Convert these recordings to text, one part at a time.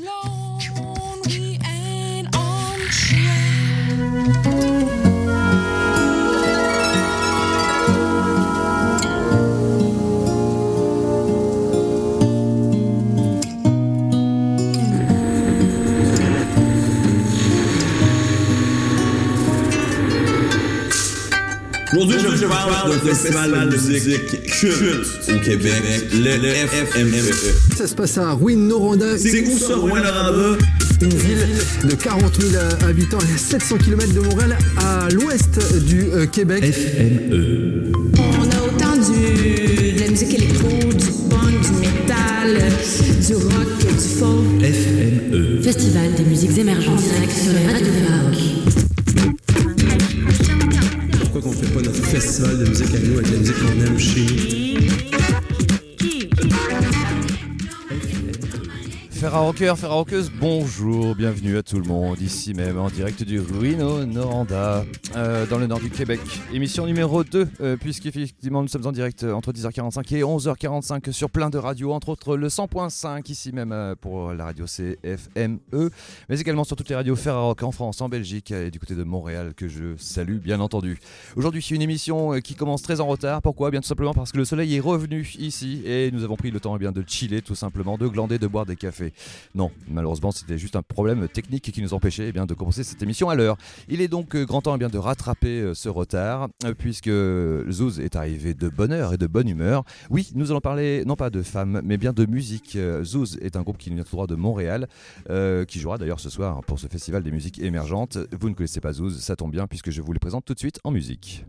no. Festival de musique culte au Québec, le FME. Ça se passe à Rouyn-Noranda. C'est où ça, Rouen-Noranda? Une ville de 40 000 habitants et à 700 km de Montréal, à l'ouest du euh, Québec. On a autant du, de la musique électro, du punk, du métal, du rock, du folk. Festival des musiques émergentes direct sur les radios Bonjour, bienvenue à tout le monde, ici même en direct du Ruino Noranda, euh, dans le nord du Québec. Émission numéro 2, euh, puisqu'effectivement nous sommes en direct euh, entre 10h45 et 11h45 sur plein de radios, entre autres le 100.5 ici même euh, pour la radio CFME, mais également sur toutes les radios Ferrarock en France, en Belgique et du côté de Montréal que je salue bien entendu. Aujourd'hui une émission qui commence très en retard, pourquoi? Bien tout simplement parce que le soleil est revenu ici et nous avons pris le temps eh bien, de chiller tout simplement, de glander, de boire des cafés. Non, malheureusement, c'était juste un problème technique qui nous empêchait eh bien, de commencer cette émission à l'heure. Il est donc euh, grand temps eh bien, de rattraper euh, ce retard, euh, puisque Zouz est arrivé de bonne heure et de bonne humeur. Oui, nous allons parler non pas de femmes, mais bien de musique. Zouz est un groupe qui nous vient tout droit de Montréal, qui jouera d'ailleurs ce soir pour ce festival des musiques émergentes. Vous ne connaissez pas Zouz, ça tombe bien, puisque je vous les présente tout de suite en musique.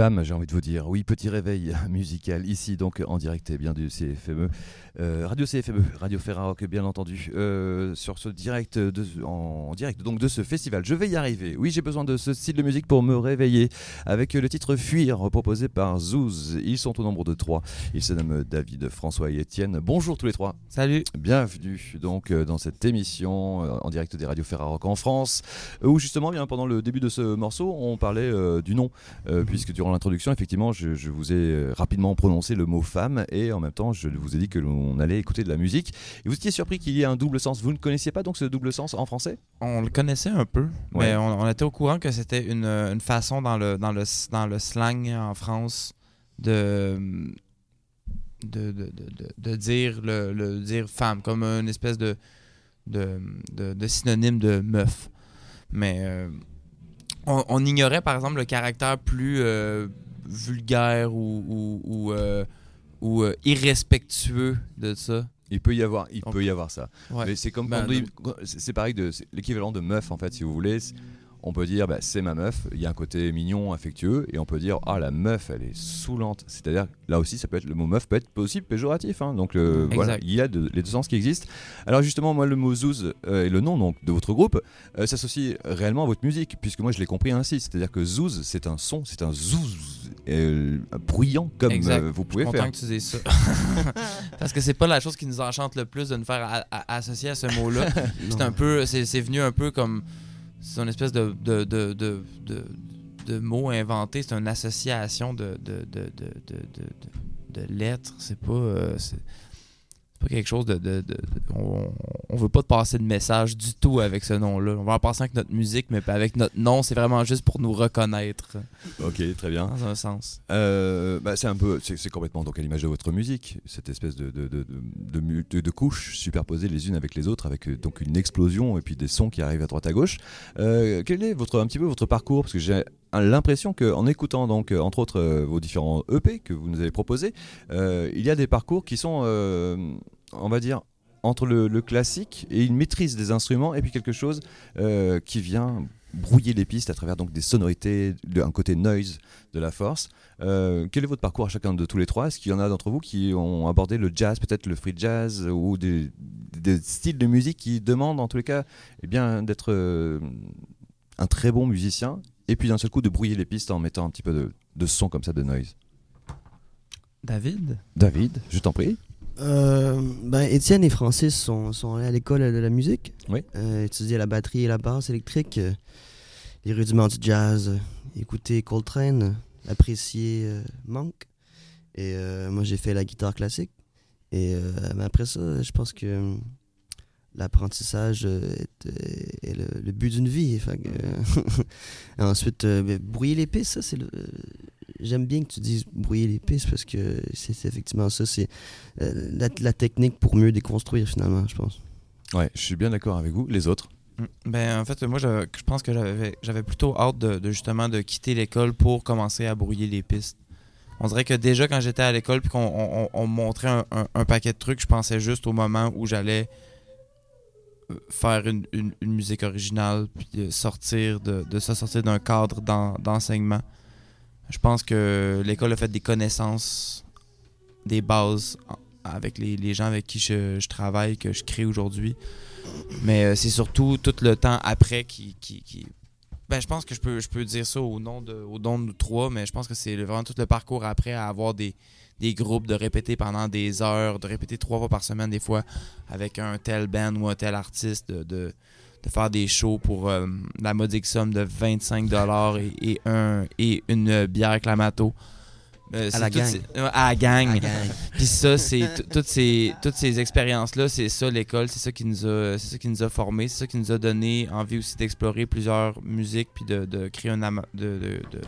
Bam, j'ai envie de vous dire, oui, petit réveil musical ici, donc en direct et bien du CFME, euh, Radio CFME, Radio Ferrarock, bien entendu, euh, sur ce direct, de, en direct donc de ce festival. Je vais y arriver. Oui, j'ai besoin de ce style de musique pour me réveiller, avec le titre Fuir, proposé par Zouz. Ils sont au nombre de trois. Ils se nomment David, François et Étienne. Bonjour tous les trois. Salut. Bienvenue donc euh, dans cette émission euh, en direct des radios Ferrarock en France, où justement, bien pendant le début de ce morceau, on parlait euh, du nom, puisque durant l'introduction, effectivement, je, je vous ai euh, rapidement prononcé le mot femme, et en même temps, je vous ai dit que l'on allait écouter de la musique. Et vous étiez surpris qu'il y ait un double sens. Vous ne connaissiez pas donc ce double sens en français? On le connaissait un peu, Ouais. mais on, on était au courant que c'était une, une façon dans le, dans, le, dans le slang en France de, de, de, de, de- dire, le, le dire femme, comme une espèce de, de, de, de synonyme de meuf. Mais euh, on, on ignorait par exemple le caractère plus euh, vulgaire ou, ou, ou, euh, ou, euh, irrespectueux de ça. Il peut y avoir, il peut y avoir ça. Ouais. Mais c'est comme Ben, c'est pareil de l'équivalent de meuf en fait, si vous voulez. On peut dire bah, c'est ma meuf. Il y a un côté mignon, affectueux, et on peut dire ah la meuf elle est saoulante. C'est-à-dire là aussi ça peut être le mot meuf peut être aussi péjoratif. hein. Donc le- voilà, il y a de- les deux sens qui existent. Alors justement moi le mot zouz euh, et le nom donc de votre groupe euh, s'associe réellement à votre musique puisque moi je l'ai compris ainsi. C'est-à-dire que zouz c'est un son, c'est un zouz euh, bruyant comme euh, vous pouvez Je suis faire. que tu dises ça. Parce que c'est pas la chose qui nous enchante le plus de nous faire associer à ce mot-là. c'est un peu, c'est c'est venu un peu comme, c'est une espèce de de, de, de, de, mot inventé. C'est une association de de, lettres. C'est pas, euh, pas quelque chose de, de, on, on veut pas te passer de message du tout avec ce nom-là. On va en passer avec notre musique, mais avec notre nom. C'est vraiment juste pour nous reconnaître Ok très bien. dans un sens. Euh, bah, c'est un peu, c'est complètement donc à l'image de votre musique, cette espèce de de, de, de, de mu- de- de couches superposées les unes avec les autres, avec euh, donc une explosion et puis des sons qui arrivent à droite à gauche. Euh, quel est votre un petit peu votre parcours? Parce que j'ai l'impression que en écoutant donc euh, entre autres euh, vos différents EP que vous nous avez proposés, euh, il y a des parcours qui sont, on va dire. Entre le, classique et une maîtrise des instruments et puis quelque chose qui vient brouiller les pistes à travers donc des sonorités, de- un côté noise de la force. Quel est votre parcours à chacun de tous les trois? Est-ce qu'il y en a d'entre vous qui ont abordé le jazz, peut-être le free jazz ou des, styles de musique qui demandent en tous les cas eh bien, d'être un très bon musicien? Et puis d'un seul coup de brouiller les pistes en mettant un petit peu de, de son comme ça, de noise David? David, je t'en prie. Euh, ben, Étienne et Francis sont, sont allés à l'école de la musique. Oui. Euh, étudier la batterie et la basse électrique, euh, les rudiments du jazz, euh, écouter Coltrane, apprécier euh, Monk. Et euh, moi, j'ai fait la guitare classique. Et euh, mais après ça, je pense que euh, l'apprentissage euh, est, euh, est le, le but d'une vie. Fait que, euh, ensuite, euh, ben, brouiller les pistes, ça, c'est le. J'aime bien que tu dises brouiller les pistes parce que c'est effectivement ça. C'est euh, la, la technique pour mieux déconstruire finalement, je pense. Ouais, je suis bien d'accord avec vous. Les autres? Mm. Ben, en fait, moi, je, je pense que j'avais j'avais plutôt hâte de, de, justement de quitter l'école pour commencer à brouiller les pistes. On dirait que déjà, quand j'étais à l'école puis qu'on on, on- on me montrait un, un- un paquet de trucs, je pensais juste au moment où j'allais euh, faire une, une- musique originale puis de sortir de, de se sortir d'un cadre d'en- d'enseignement. Je pense que l'école a fait des connaissances, des bases avec les, les gens avec qui je, je travaille, que je crée aujourd'hui. Mais euh, c'est surtout tout le temps après qui. qui, qui- Ben, je pense que je peux, je peux dire ça au nom de, au nom de nous trois, mais je pense que c'est vraiment tout le parcours après à avoir des, des groupes, de répéter pendant des heures, de répéter trois fois par semaine, des fois, avec un tel band ou un tel artiste, de, de, faire des shows pour euh, la modique somme de 25$ et, et, un, et une bière. Euh, c'est la gang. ces- ouais, à la gang. Gang. Puis ça, c'est toutes ces, toutes ces expériences-là, c'est ça l'école, c'est ça qui nous a, c'est ça qui nous a formés, c'est ça qui nous a donné envie aussi d'explorer plusieurs musiques puis de, de créer un ama- de, de, de-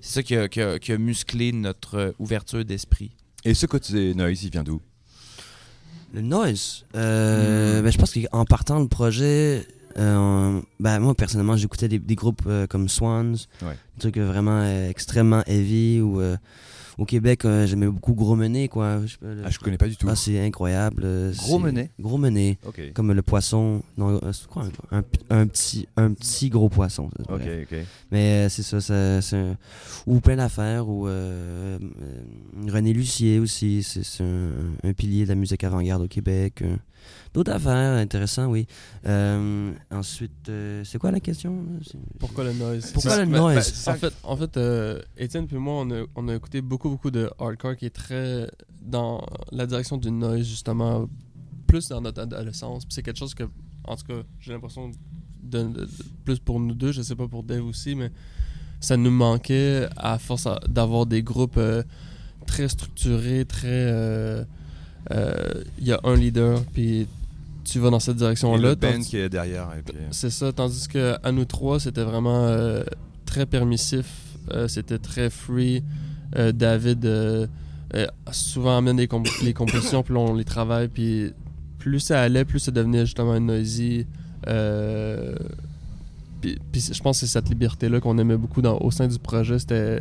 c'est ça qui a, qui a- qui a musclé notre euh, ouverture d'esprit. Et ce côté noise, il vient d'où? Le noise. Euh, ben, je pense qu'en partant le projet, euh, ben, moi personnellement, j'écoutais des, des groupes euh, comme Swans, Ouais. trucs vraiment euh, extrêmement heavy. Ou, euh, au Québec, euh, j'aimais beaucoup Gros Menet, quoi. Je, le- Ah, je connais pas du tout. Ah, c'est incroyable. euh, Gros Menet Gros. Ok. Comme le poisson. Non, euh, quoi un, un petit, un petit gros poisson. ça, Ok, bref. ok. Mais euh, c'est ça, ça- c'est un- ou plein d'affaires, ou euh, euh, René Lucier aussi, c'est un pilier de la musique avant-garde au Québec. D'autres affaires intéressantes, oui. Euh, ensuite, euh, c'est quoi la question? Pourquoi le noise? Pourquoi le ben- noise? ben, ça En fait, en fait euh, Étienne puis moi, on a, on a écouté beaucoup, beaucoup de hardcore qui est très dans la direction du noise, justement, plus dans notre adolescence. C'est quelque chose que, en tout cas, j'ai l'impression de, de- de- plus pour nous deux, je sais pas pour Dave aussi, mais ça nous manquait à force d'avoir des groupes euh, très structurés, très. euh, euh, Il y a un leader, puis tu vas dans cette Et direction-là. le band tandis- qui est derrière. Puis... c'est ça, tandis que à nous trois, c'était vraiment euh, très permissif, euh, c'était très free. Euh, David euh, euh, souvent amène les, comp- les compositions, puis on les travaille, puis plus ça allait, plus ça devenait justement noisy. Euh, puis, puis je pense que c'est cette liberté-là qu'on aimait beaucoup dans, au sein du projet, c'était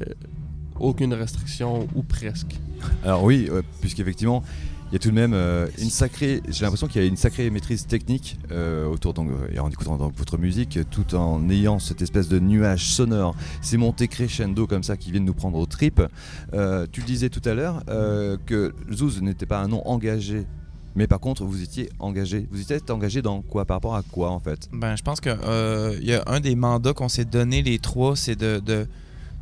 aucune restriction ou presque. Alors oui, puisqu'effectivement, il y a tout de même euh, une sacrée. J'ai l'impression qu'il y a une sacrée maîtrise technique euh, autour donc, euh, et en écoutant donc, votre musique, tout en ayant cette espèce de nuage sonore, ces montées crescendo comme ça qui viennent nous prendre aux tripes. Euh, tu le disais tout à l'heure euh, que Zouz n'était pas un nom engagé. Mais par contre, vous étiez engagé. Vous étiez engagé dans quoi? Par rapport à quoi en fait? Ben, je pense que euh, il y a un des mandats qu'on s'est donné les trois, c'est de, de,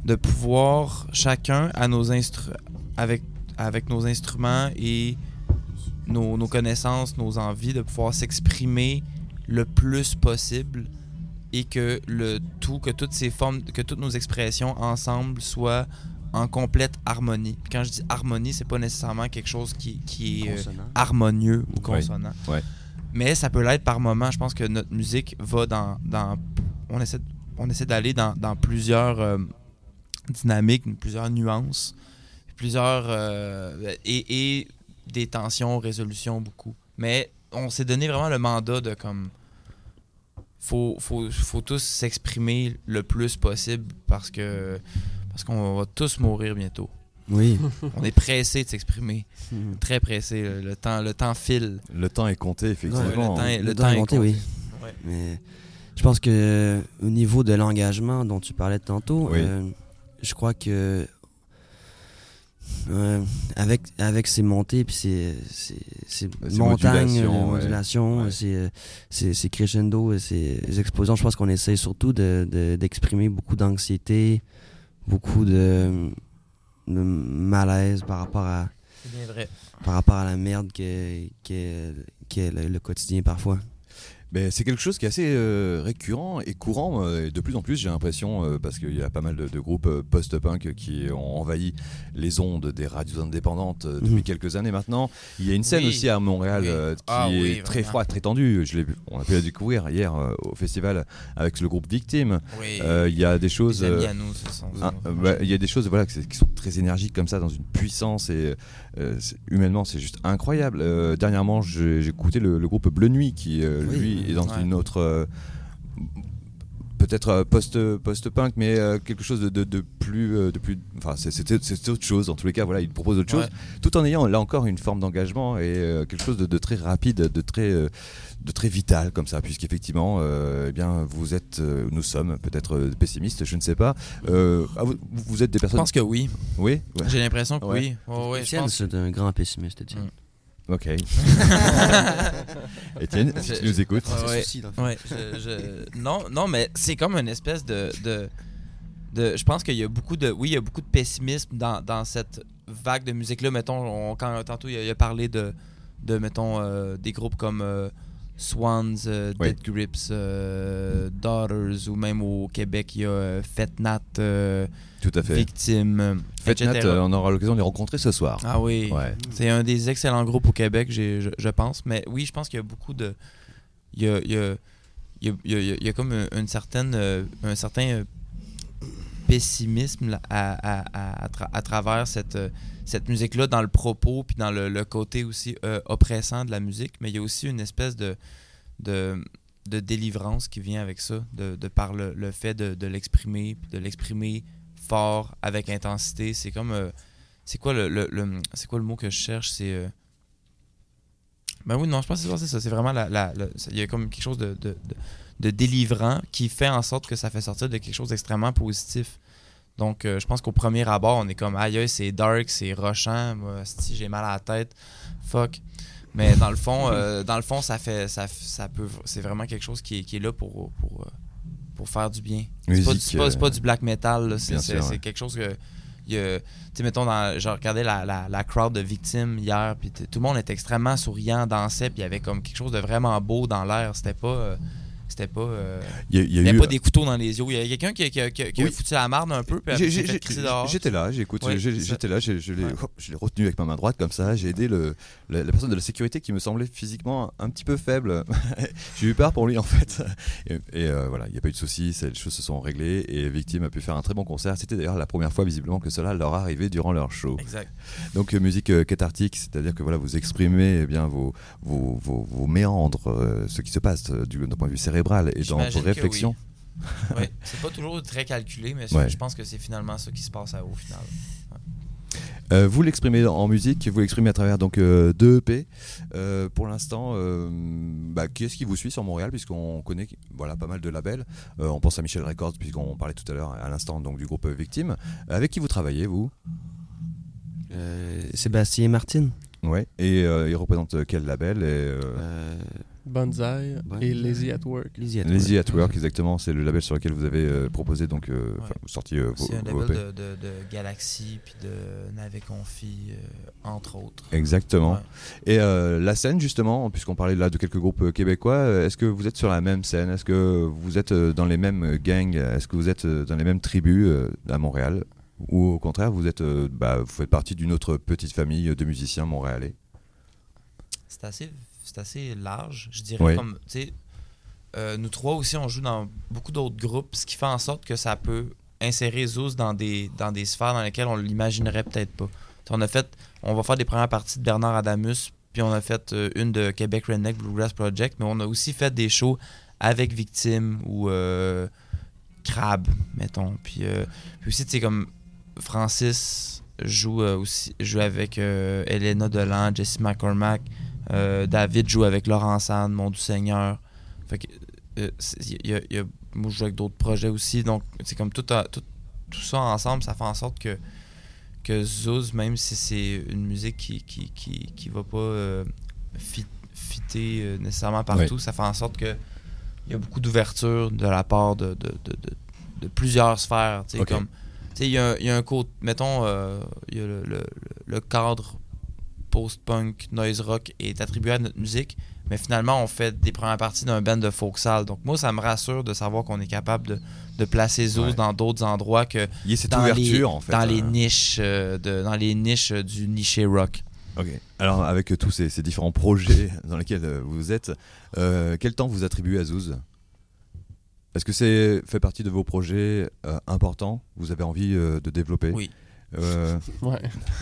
de pouvoir chacun à nos instru avec, avec nos instruments et nos, nos connaissances, nos envies, de pouvoir s'exprimer le plus possible et que le tout, que toutes ces formes, que toutes nos expressions ensemble soient en complète harmonie. Quand je dis harmonie, c'est pas nécessairement quelque chose qui, qui est euh, Consonant. harmonieux ou consonant. Ouais. Mais ça peut l'être par moment. Je pense que notre musique va dans. dans on essaie, on essaie d'aller dans, dans plusieurs euh, dynamiques, plusieurs nuances, plusieurs. euh, et, et des tensions, résolutions, beaucoup. Mais on s'est donné vraiment le mandat de comme. Faut, faut, faut tous s'exprimer le plus possible parce que parce qu'on va tous mourir bientôt. Oui. On est pressé de s'exprimer, très pressé. Le, le temps, le temps file. Le temps est compté, effectivement. Ouais, le temps est- Le le temps temps est est compté, compté. oui. Ouais. Mais je pense que euh, au niveau de l'engagement dont tu parlais tantôt, Oui. euh, je crois que avec avec ces montées puis Ces montagnes, modulations, euh, ouais. euh, ces, ces crescendo, et ces explosions, je pense qu'on essaie surtout de- de- d'exprimer beaucoup d'anxiété, beaucoup de, de malaise par rapport à C'est bien vrai. par rapport à la merde qu'est le, le quotidien parfois. Ben, c'est quelque chose qui est assez euh, récurrent et courant, euh, et de plus en plus j'ai l'impression, euh, parce qu'il y a pas mal de, de groupes post-punk qui ont envahi les ondes des radios indépendantes depuis Mhm. quelques années maintenant. Il y a une scène Oui. aussi à Montréal Oui. qui Ah est oui, très froide, très tendue. Je on a pu la découvrir hier au festival avec le groupe Victime. Il y a des choses... Ah, bah, y a des choses voilà, qui sont très énergiques comme ça, dans une puissance et humainement c'est juste incroyable. Euh, dernièrement j'ai écouté le, le groupe Bleu Nuit qui euh, Oui. lui est dans Ouais. une autre... euh, peut-être euh, post post punk mais euh, quelque chose de, de, de plus euh, de plus enfin c'est autre chose en tous les cas voilà il propose autre chose Ouais. tout en ayant là encore une forme d'engagement et euh, quelque chose de, de très rapide de très euh, de très vital comme ça puisqu'effectivement euh, eh bien vous êtes euh, nous sommes peut-être euh, pessimistes je ne sais pas Euh, ah, vous, vous êtes des Je personnes pense que oui. oui Ouais. J'ai l'impression que Ouais. oui. Ouais, je Étienne, c'est un grand pessimiste, Étienne. Mm. ok Étienne si tu nous écoutes Ouais, souci, je- je- Non, non, mais c'est comme une espèce de. de, de- je pense qu'il y a beaucoup de. Oui, il y a beaucoup de pessimisme dans, dans cette vague de musique-là. Mettons, on- quand tantôt il a, il a parlé de, de mettons, euh, des groupes comme euh, Swans, euh, Oui. Dead Grips, euh, Daughters, ou même au Québec, il y a euh, Fetnat, euh, tout à fait Victime, Faites Nat, etc. euh, on aura l'occasion de les rencontrer ce soir Ah oui. ouais C'est un des excellents groupes au Québec, je, je pense. Mais oui, je pense qu'il y a beaucoup de. Il y a, il y a- il y a- il y a- comme une, certaine, un certain pessimisme à, à- à- à tra- à travers cette, euh, cette musique-là, dans le propos, puis dans le, côté aussi euh, oppressant de la musique. Mais il y a aussi une espèce de, de, de délivrance qui vient avec ça, de, par le, le fait de, l'exprimer, de l'exprimer fort, avec intensité. C'est comme. euh, c'est quoi le, le- c'est quoi le mot que je cherche? C'est. Ben oui, non, je pense que c'est ça, c'est vraiment la. Il y a comme quelque chose de, de, délivrant qui fait en sorte que ça fait sortir de quelque chose d'extrêmement positif. Donc, euh, je pense qu'au premier abord, on est comme aïe, c'est dark, c'est rochant, moi, si j'ai mal à la tête, fuck. Mais dans le fond, euh, dans le fond, ça fait, ça, ça peut, c'est vraiment quelque chose qui est, qui est là pour, pour, euh, pour faire du bien. C'est pas, pas, du black metal, c'est, ouais. quelque chose que, tu sais, mettons, dans, je regardais la, la, la crowd de victimes hier, puis tout le monde était extrêmement souriant, dansait, puis il y avait comme quelque chose de vraiment beau dans l'air. C'était pas, euh, c'était pas, euh, Il y a, il y a il y eu- avait pas des couteaux dans les yeux. Il y a quelqu'un qui, qui a- qui a- qui a Oui. foutu la marde un peu. J'étais là, j'écoute, ça. j'étais là, je l'ai Ouais. retenu avec ma main droite comme ça, j'ai aidé le, la, la personne de la sécurité qui me semblait physiquement un petit peu faible. j'ai eu peur pour lui en fait. Et, et, euh, voilà, il n'y a pas eu de soucis, les choses se sont réglées et Victime a pu faire un très bon concert. C'était d'ailleurs la première fois visiblement que cela leur arrivait durant leur show. Exact. Donc euh, musique euh, cathartique, c'est-à-dire que voilà, vous exprimez eh bien vos, vos, vos, vos méandres, ce qui se passe du- d'un point de vue cérébral et dans vos réflexions. C'est pas toujours très calculé, mais Ouais. je pense que c'est finalement ça qui se passe à- au final. Euh, vous l'exprimez en musique, vous l'exprimez à travers donc euh, deux EP. Euh, pour l'instant, euh, bah, qui est-ce qui vous suit sur Montréal puisqu'on connaît voilà pas mal de labels. Euh, on pense à Michel Records puisqu'on parlait tout à l'heure à l'instant donc du groupe Victime. Avec qui vous travaillez vous? Euh, Sébastien et Martine. Ouais. Et euh, il représente quel label et, euh, Euh, Banzai Banzai. et Lazy at Work. At Lazy Work. at Work exactement, c'est le label sur lequel vous avez euh, proposé donc euh, Ouais. sorti euh, vos, C'est un label EP. de, de, de Galaxy puis de Navet Confi, euh, entre autres. Exactement. Ouais. Et euh, la scène, justement, puisqu'on parlait là de quelques groupes québécois, est-ce que vous êtes sur la même scène? Est-ce que vous êtes dans les mêmes gangs? Est-ce que vous êtes dans les mêmes tribus euh, à Montréal? Ou au contraire, vous, êtes, euh, bah, vous faites partie d'une autre petite famille de musiciens montréalais C'est assez, c'est assez large, je dirais. Ouais. Comme, tu sais, euh, nous trois aussi, on joue dans beaucoup d'autres groupes, ce qui fait en sorte que ça peut insérer Zouz dans des, dans des sphères dans lesquelles on l'imaginerait peut-être pas. T'sais, on a fait, on va faire des premières parties de Bernard Adamus, puis on a fait euh, une de Québec Redneck Bluegrass Project, mais on a aussi fait des shows avec Victime ou euh, Crab, mettons. Puis, euh, puis aussi, tu sais, comme Francis joue euh, aussi joue avec euh, Elena Delan, Jesse McCormack, euh, David joue avec Laurent Sand, Mon Doux Seigneur. Fait que, c'est- il y a- il y a- moi, je joue avec d'autres projets aussi. Donc, c'est comme tout, a- tout, tout ça ensemble, ça fait en sorte que, que Zouz, même si c'est une musique qui, qui, qui, qui va pas euh, fit- fitter euh, nécessairement partout, ça fait en sorte que il y a beaucoup d'ouverture de la part de, de, de, plusieurs sphères. tu sais, Ok. comme, il y a, il y a un côté, mettons, euh, il y a le, le- le cadre post-punk, noise rock est attribué à notre musique, mais finalement, on fait des premières parties d'un band de folksal. Donc, moi, ça me rassure de savoir qu'on est capable de, de placer Zouz Ouais. dans d'autres endroits que Il y a cette dans, ouverture les, en fait. dans les euh, niches euh, de, dans les niches euh, du niché rock. Ok. Alors, avec tous ces, ces différents projets dans lesquels vous êtes, euh, quel temps vous attribuez à Zouz Est-ce que c'est fait partie de vos projets euh, importants Vous avez envie euh, de développer? Oui. Euh, Ouais.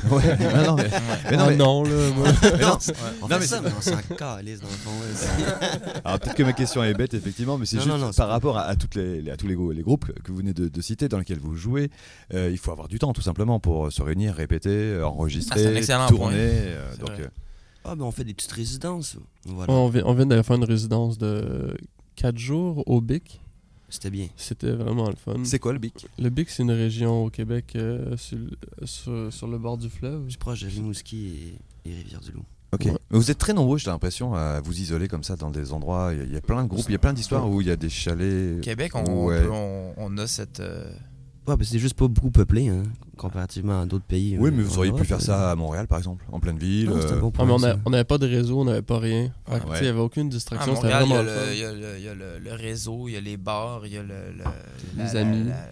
ouais. non, non, mais, mais non, Ah mais- non, là, moi. mais non. On Non, fait mais ça, c'est- mais dans le fond. ouais, c'est- Alors peut-être que ma question est bête effectivement, mais c'est Non, juste non, non, par rapport à, à toutes les, à tous les, grou- les groupes que vous venez de, de citer dans lesquels vous jouez, euh, il faut avoir du temps tout simplement pour se réunir, répéter, euh, Ah, enregistrer, c'est un excellent tourner. euh, donc, euh, Ah, ben on fait des petites résidences. Voilà. Ouais, on vient, on vient d'aller faire une résidence de 4 jours au BIC. C'était bien. C'était vraiment le fun. c'est quoi le bic? Le BIC, c'est une région au Québec euh, sur, le- sur, sur le bord du fleuve. Je suis proche de Rimouski et, et Rivière-du-Loup. Ok. Ouais. Mais Vous êtes très nombreux, j'ai l'impression, à vous isoler comme ça dans des endroits. Il y a- il y, a plein de groupes, il y a plein d'histoires où il y a des chalets. Québec, on, Ouais. peut- on, on a cette. euh, Ouais, c'est juste pas beaucoup peuplé, hein, comparativement à d'autres pays. Oui, euh, mais vous auriez pu faire euh. ça à Montréal, par exemple, en pleine ville. Non, c'est un euh, bon Ah, mais on n'avait pas de réseau, on n'avait pas rien. Ah, ouais. Il n'y avait aucune distraction. Montréal, il y, a le le, fun. il y a le- il y a le- le réseau, il y a les bars, il y a le, le- Les la- amis. la- la-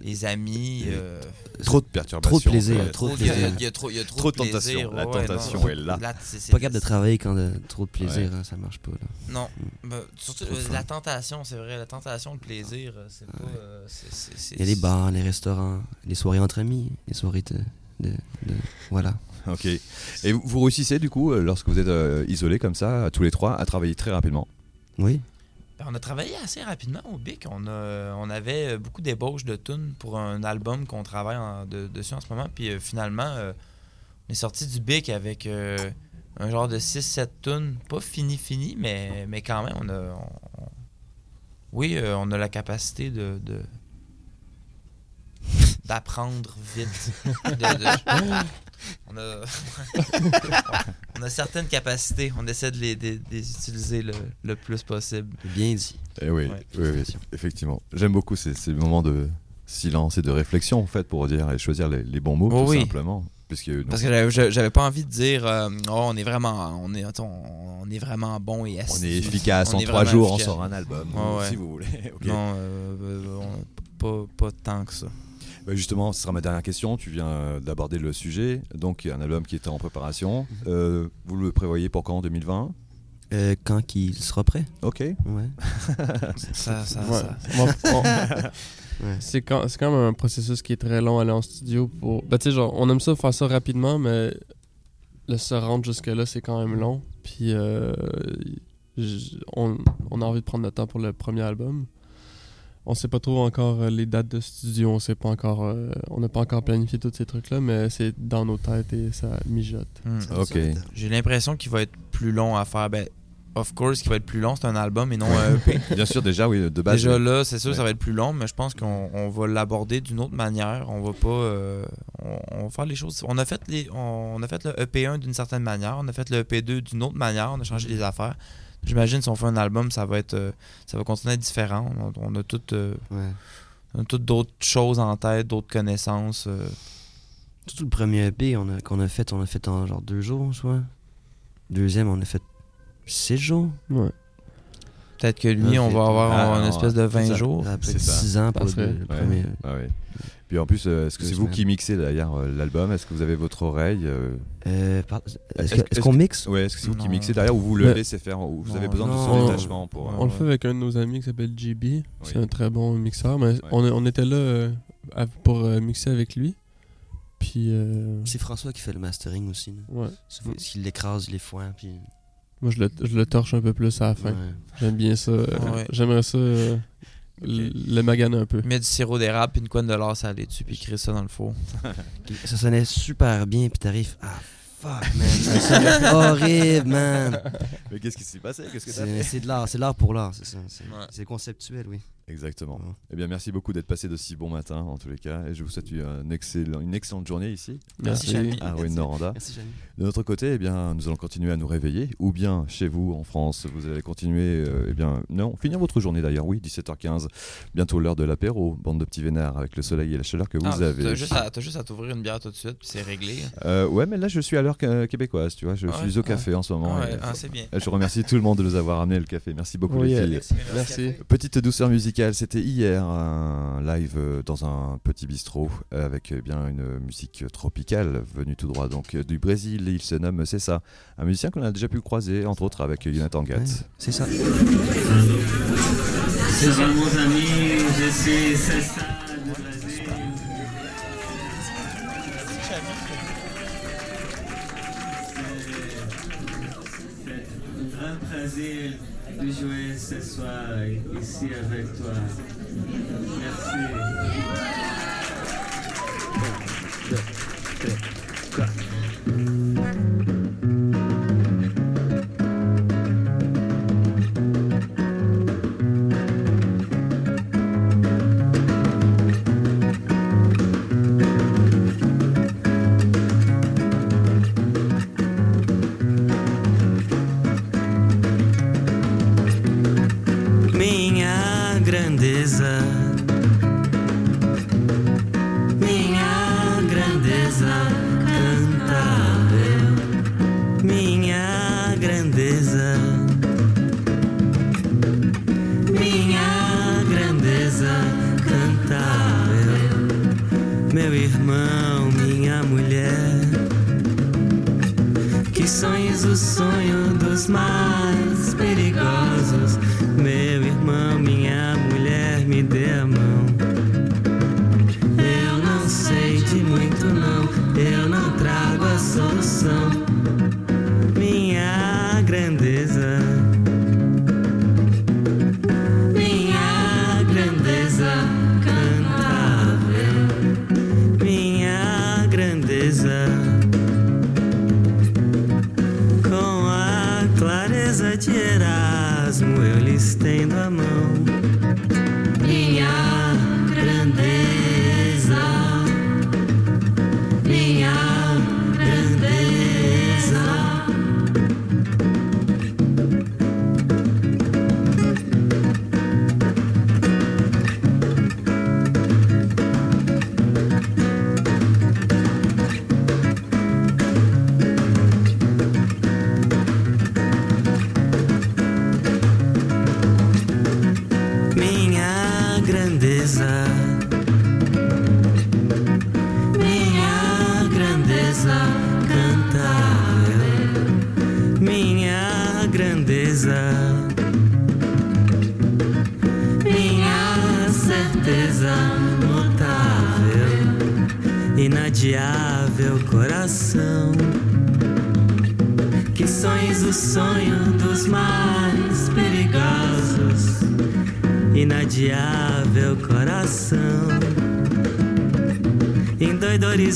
les amis. Euh, Trop de perturbations. Trop de plaisir, trop de il y a- plaisir. Il y a trop, il y a trop, Trop de plaisir. tentation. La ouais, tentation non. est là. c'est- c'est- Pas capable de travailler quand de, trop de plaisir, Ouais. hein, ça marche pas. Là. Non, ben, surtout Trop de euh, la tentation, c'est vrai. La tentation, le plaisir, euh, c'est pas. euh, c'est- c'est- c'est- Il y a les bars, les restaurants, les soirées entre amis, les soirées de. de, de- voilà. Ok. Et vous, vous réussissez du coup, euh, lorsque vous êtes euh, isolés comme ça, tous les trois, à travailler très rapidement? Oui. Ben, on a travaillé assez rapidement au BIC. On, a, on avait euh, beaucoup d'ébauches de tunes pour un album qu'on travaille en- de- dessus en ce moment. Puis euh, finalement, euh, on est sorti du BIC avec euh, un genre de 6-7 tunes. Pas fini, fini, mais, mais quand même, on a. on- on- oui, on a la capacité de. de- d'apprendre vite. De- de- on, a, on a certaines capacités. On essaie de les, de- de les utiliser le, le plus possible. Bien dit. Eh oui, Ouais, oui, oui, félicitations. effectivement. J'aime beaucoup ces, ces moments de silence et de réflexion en fait pour dire et choisir les, les bons mots Oh tout oui. simplement. Puisque non, Parce que j'avais- pas envie de dire euh, oh, on est vraiment on est attends, on est vraiment bon et on assidu. est efficace, On en est trois jours on efficace. sort un album, ouais. si vous voulez. Non, euh, euh, on- pas, pas tant que ça. Bah, justement, ce sera ma dernière question. Tu viens euh, d'aborder le sujet. Donc, il y a un album qui était en préparation. Mhm. Euh, vous le prévoyez pour quand 2020 Euh, quand qu'il sera prêt. Ok. Ouais. Ça, ça, Ouais. ça- Ouais. C'est quand, c'est quand même un processus qui est très long aller en studio pour. Ben, tu sais, genre, on aime ça faire ça rapidement, mais le se rendre jusque-là, c'est quand même long. Puis, euh, on, on a envie de prendre le temps pour le premier album. On sait pas trop encore euh, les dates de studio, on sait pas encore. euh, on n'a pas encore planifié tous ces trucs-là, mais c'est dans nos têtes et ça mijote. Hmm. Ok. J'ai l'impression qu'il va être plus long à faire. Ben, of course, qu'il va être plus long, c'est un album et non un EP. Bien sûr, déjà, oui, de base. Déjà oui. là, c'est sûr, Ouais. ça va être plus long, mais je pense qu'on on va l'aborder d'une autre manière. On va pas, euh, on, on va faire les choses. On a fait les, on, on a fait le EP1 d'une certaine manière, on a fait le EP2 d'une autre manière, on a changé les affaires. J'imagine si on fait un album, ça va être, euh, ça va continuer à être différent. On, on a toutes, euh, Ouais. on a toutes d'autres choses en tête, d'autres connaissances. euh. Surtout le premier EP a- qu'on a fait, on a fait en genre deux jours, soit. Deuxième, on a fait six jours. Ouais. Peut-être que lui, Ah, on va avoir Ah, une espèce de 20 ça- jours. Ça a c'est peut-être ça. six ans pour le, le Ouais. premier. Ah ouais. Puis en plus, euh, est-ce que c'est vous qui mixez d'ailleurs euh, l'album? Est-ce que vous avez votre oreille euh, Euh, par- Est-ce qu'on mixe? Ouais, est-ce que c'est vous qui mixez? Derrière ou vous le Mais- laissez faire ou vous avez Non, besoin de son détachement pour. euh, On le fait avec un de nos amis qui s'appelle JB. C'est un très bon mixeur, mais on, on était là euh, pour euh, mixer avec lui. Puis, euh, C'est François qui fait le mastering aussi. ouais. C'est- Il l'écrase les foins, puis. Moi, je le, je le torche un peu plus à la fin. ouais. J'aime bien ça. Ouais. J'aimerais ça le maganer un peu. Mets du sirop d'érable puis une couenne de l'or salée dessus puis crée ça dans le four. Ça sonnait super bien, puis t'arrives. Ah, fuck, man. Ça sonnait horrible, man. Mais qu'est-ce qui s'est passé? Qu'est-ce que t'as C'est fait? c'est de l'art, c'est de l'art pour l'art, c'est ça. C'est Ouais. c'est conceptuel, oui. Exactement. Ouais. Eh bien, merci beaucoup d'être passé de si bon matin en tous les cas. Et je vous souhaite une excellente journée ici Merci. Chami. à Ruine Noranda. Merci, Jamie. De notre côté, eh bien, nous allons continuer à nous réveiller, ou bien chez vous en France, vous allez continuer, euh, eh bien, non, finir votre journée d'ailleurs, oui, 17h15, bientôt l'heure de l'apéro, bande de petits vénards avec le soleil et la chaleur que vous Ah, avez. T'as juste, à- t'as juste à t'ouvrir une bière tout de suite puis c'est réglé. Euh, ouais, mais là je suis à l'heure que- québécoise, tu vois, je Ouais, suis au ouais. café en ce moment. Ouais, et- ah, c'est bien. je remercie tout le monde de nous avoir amené le café. Merci beaucoup Oui, les euh, filles. Merci. Petite douceur musicale, c'était hier un live euh, dans un petit bistrot euh, avec euh, bien une musique tropicale venue tout droit donc euh, du Brésil. Il se nomme C'est ça, un musicien qu'on a déjà pu croiser entre autres avec Jonathan Gatt. Ouais, c'est ça. C'est de jouer ce soir ici avec toi. Merci. Minha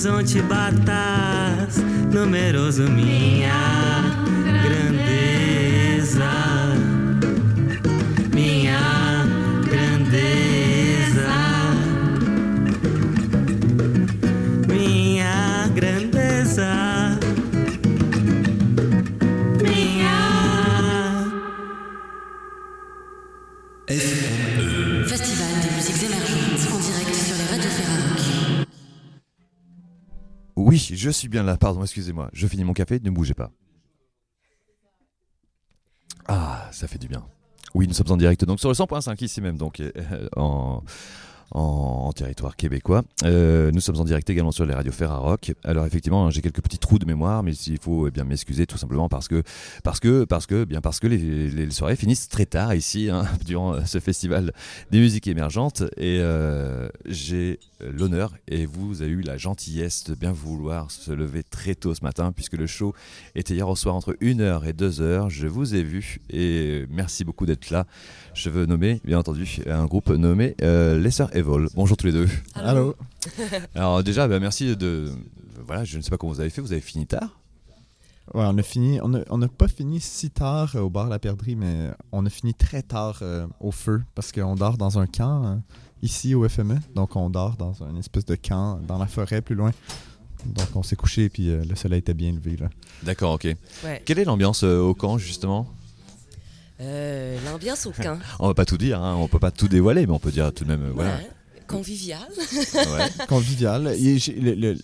horizonte baixo. Je suis bien là, pardon, excusez-moi. Je finis mon café, ne bougez pas. Ah, ça fait du bien. Oui, nous sommes en direct donc sur le 100.5 ici même, donc euh, en, en, territoire québécois. Euh, nous sommes en direct également sur les radios Ferrarock. Alors effectivement, j'ai quelques petits trous de mémoire, mais il faut eh bien m'excuser tout simplement parce que parce que parce que bien parce que les, les soirées finissent très tard ici hein, durant ce festival des musiques émergentes et euh, j'ai l'honneur et vous avez eu la gentillesse de bien vouloir se lever très tôt ce matin puisque le show était hier au soir entre 1h et 2h. Je vous ai vu et merci beaucoup d'être là. Je veux nommer, bien entendu, un groupe nommé euh, Les Sœurs Evol. Bonjour tous les deux. Allô. Alors déjà, bah, merci de... Voilà, je ne sais pas comment vous avez fait, vous avez fini tard Ouais, on a fini. On n'a pas fini si tard euh, au bar La Perdrix, mais on a fini très tard euh, au feu parce qu'on dort dans un camp euh, ici au FME. Donc on dort dans une espèce de camp dans la forêt plus loin. Donc on s'est couché puis euh, le soleil était bien levé là. D'accord, ok. Ouais. Quelle est l'ambiance euh, au camp justement? Euh, L'ambiance au camp. On va pas tout dire, hein, on peut pas tout dévoiler, mais on peut dire tout de même, euh, voilà. Ouais. Convivial. Ouais. Convivial. Il le- le-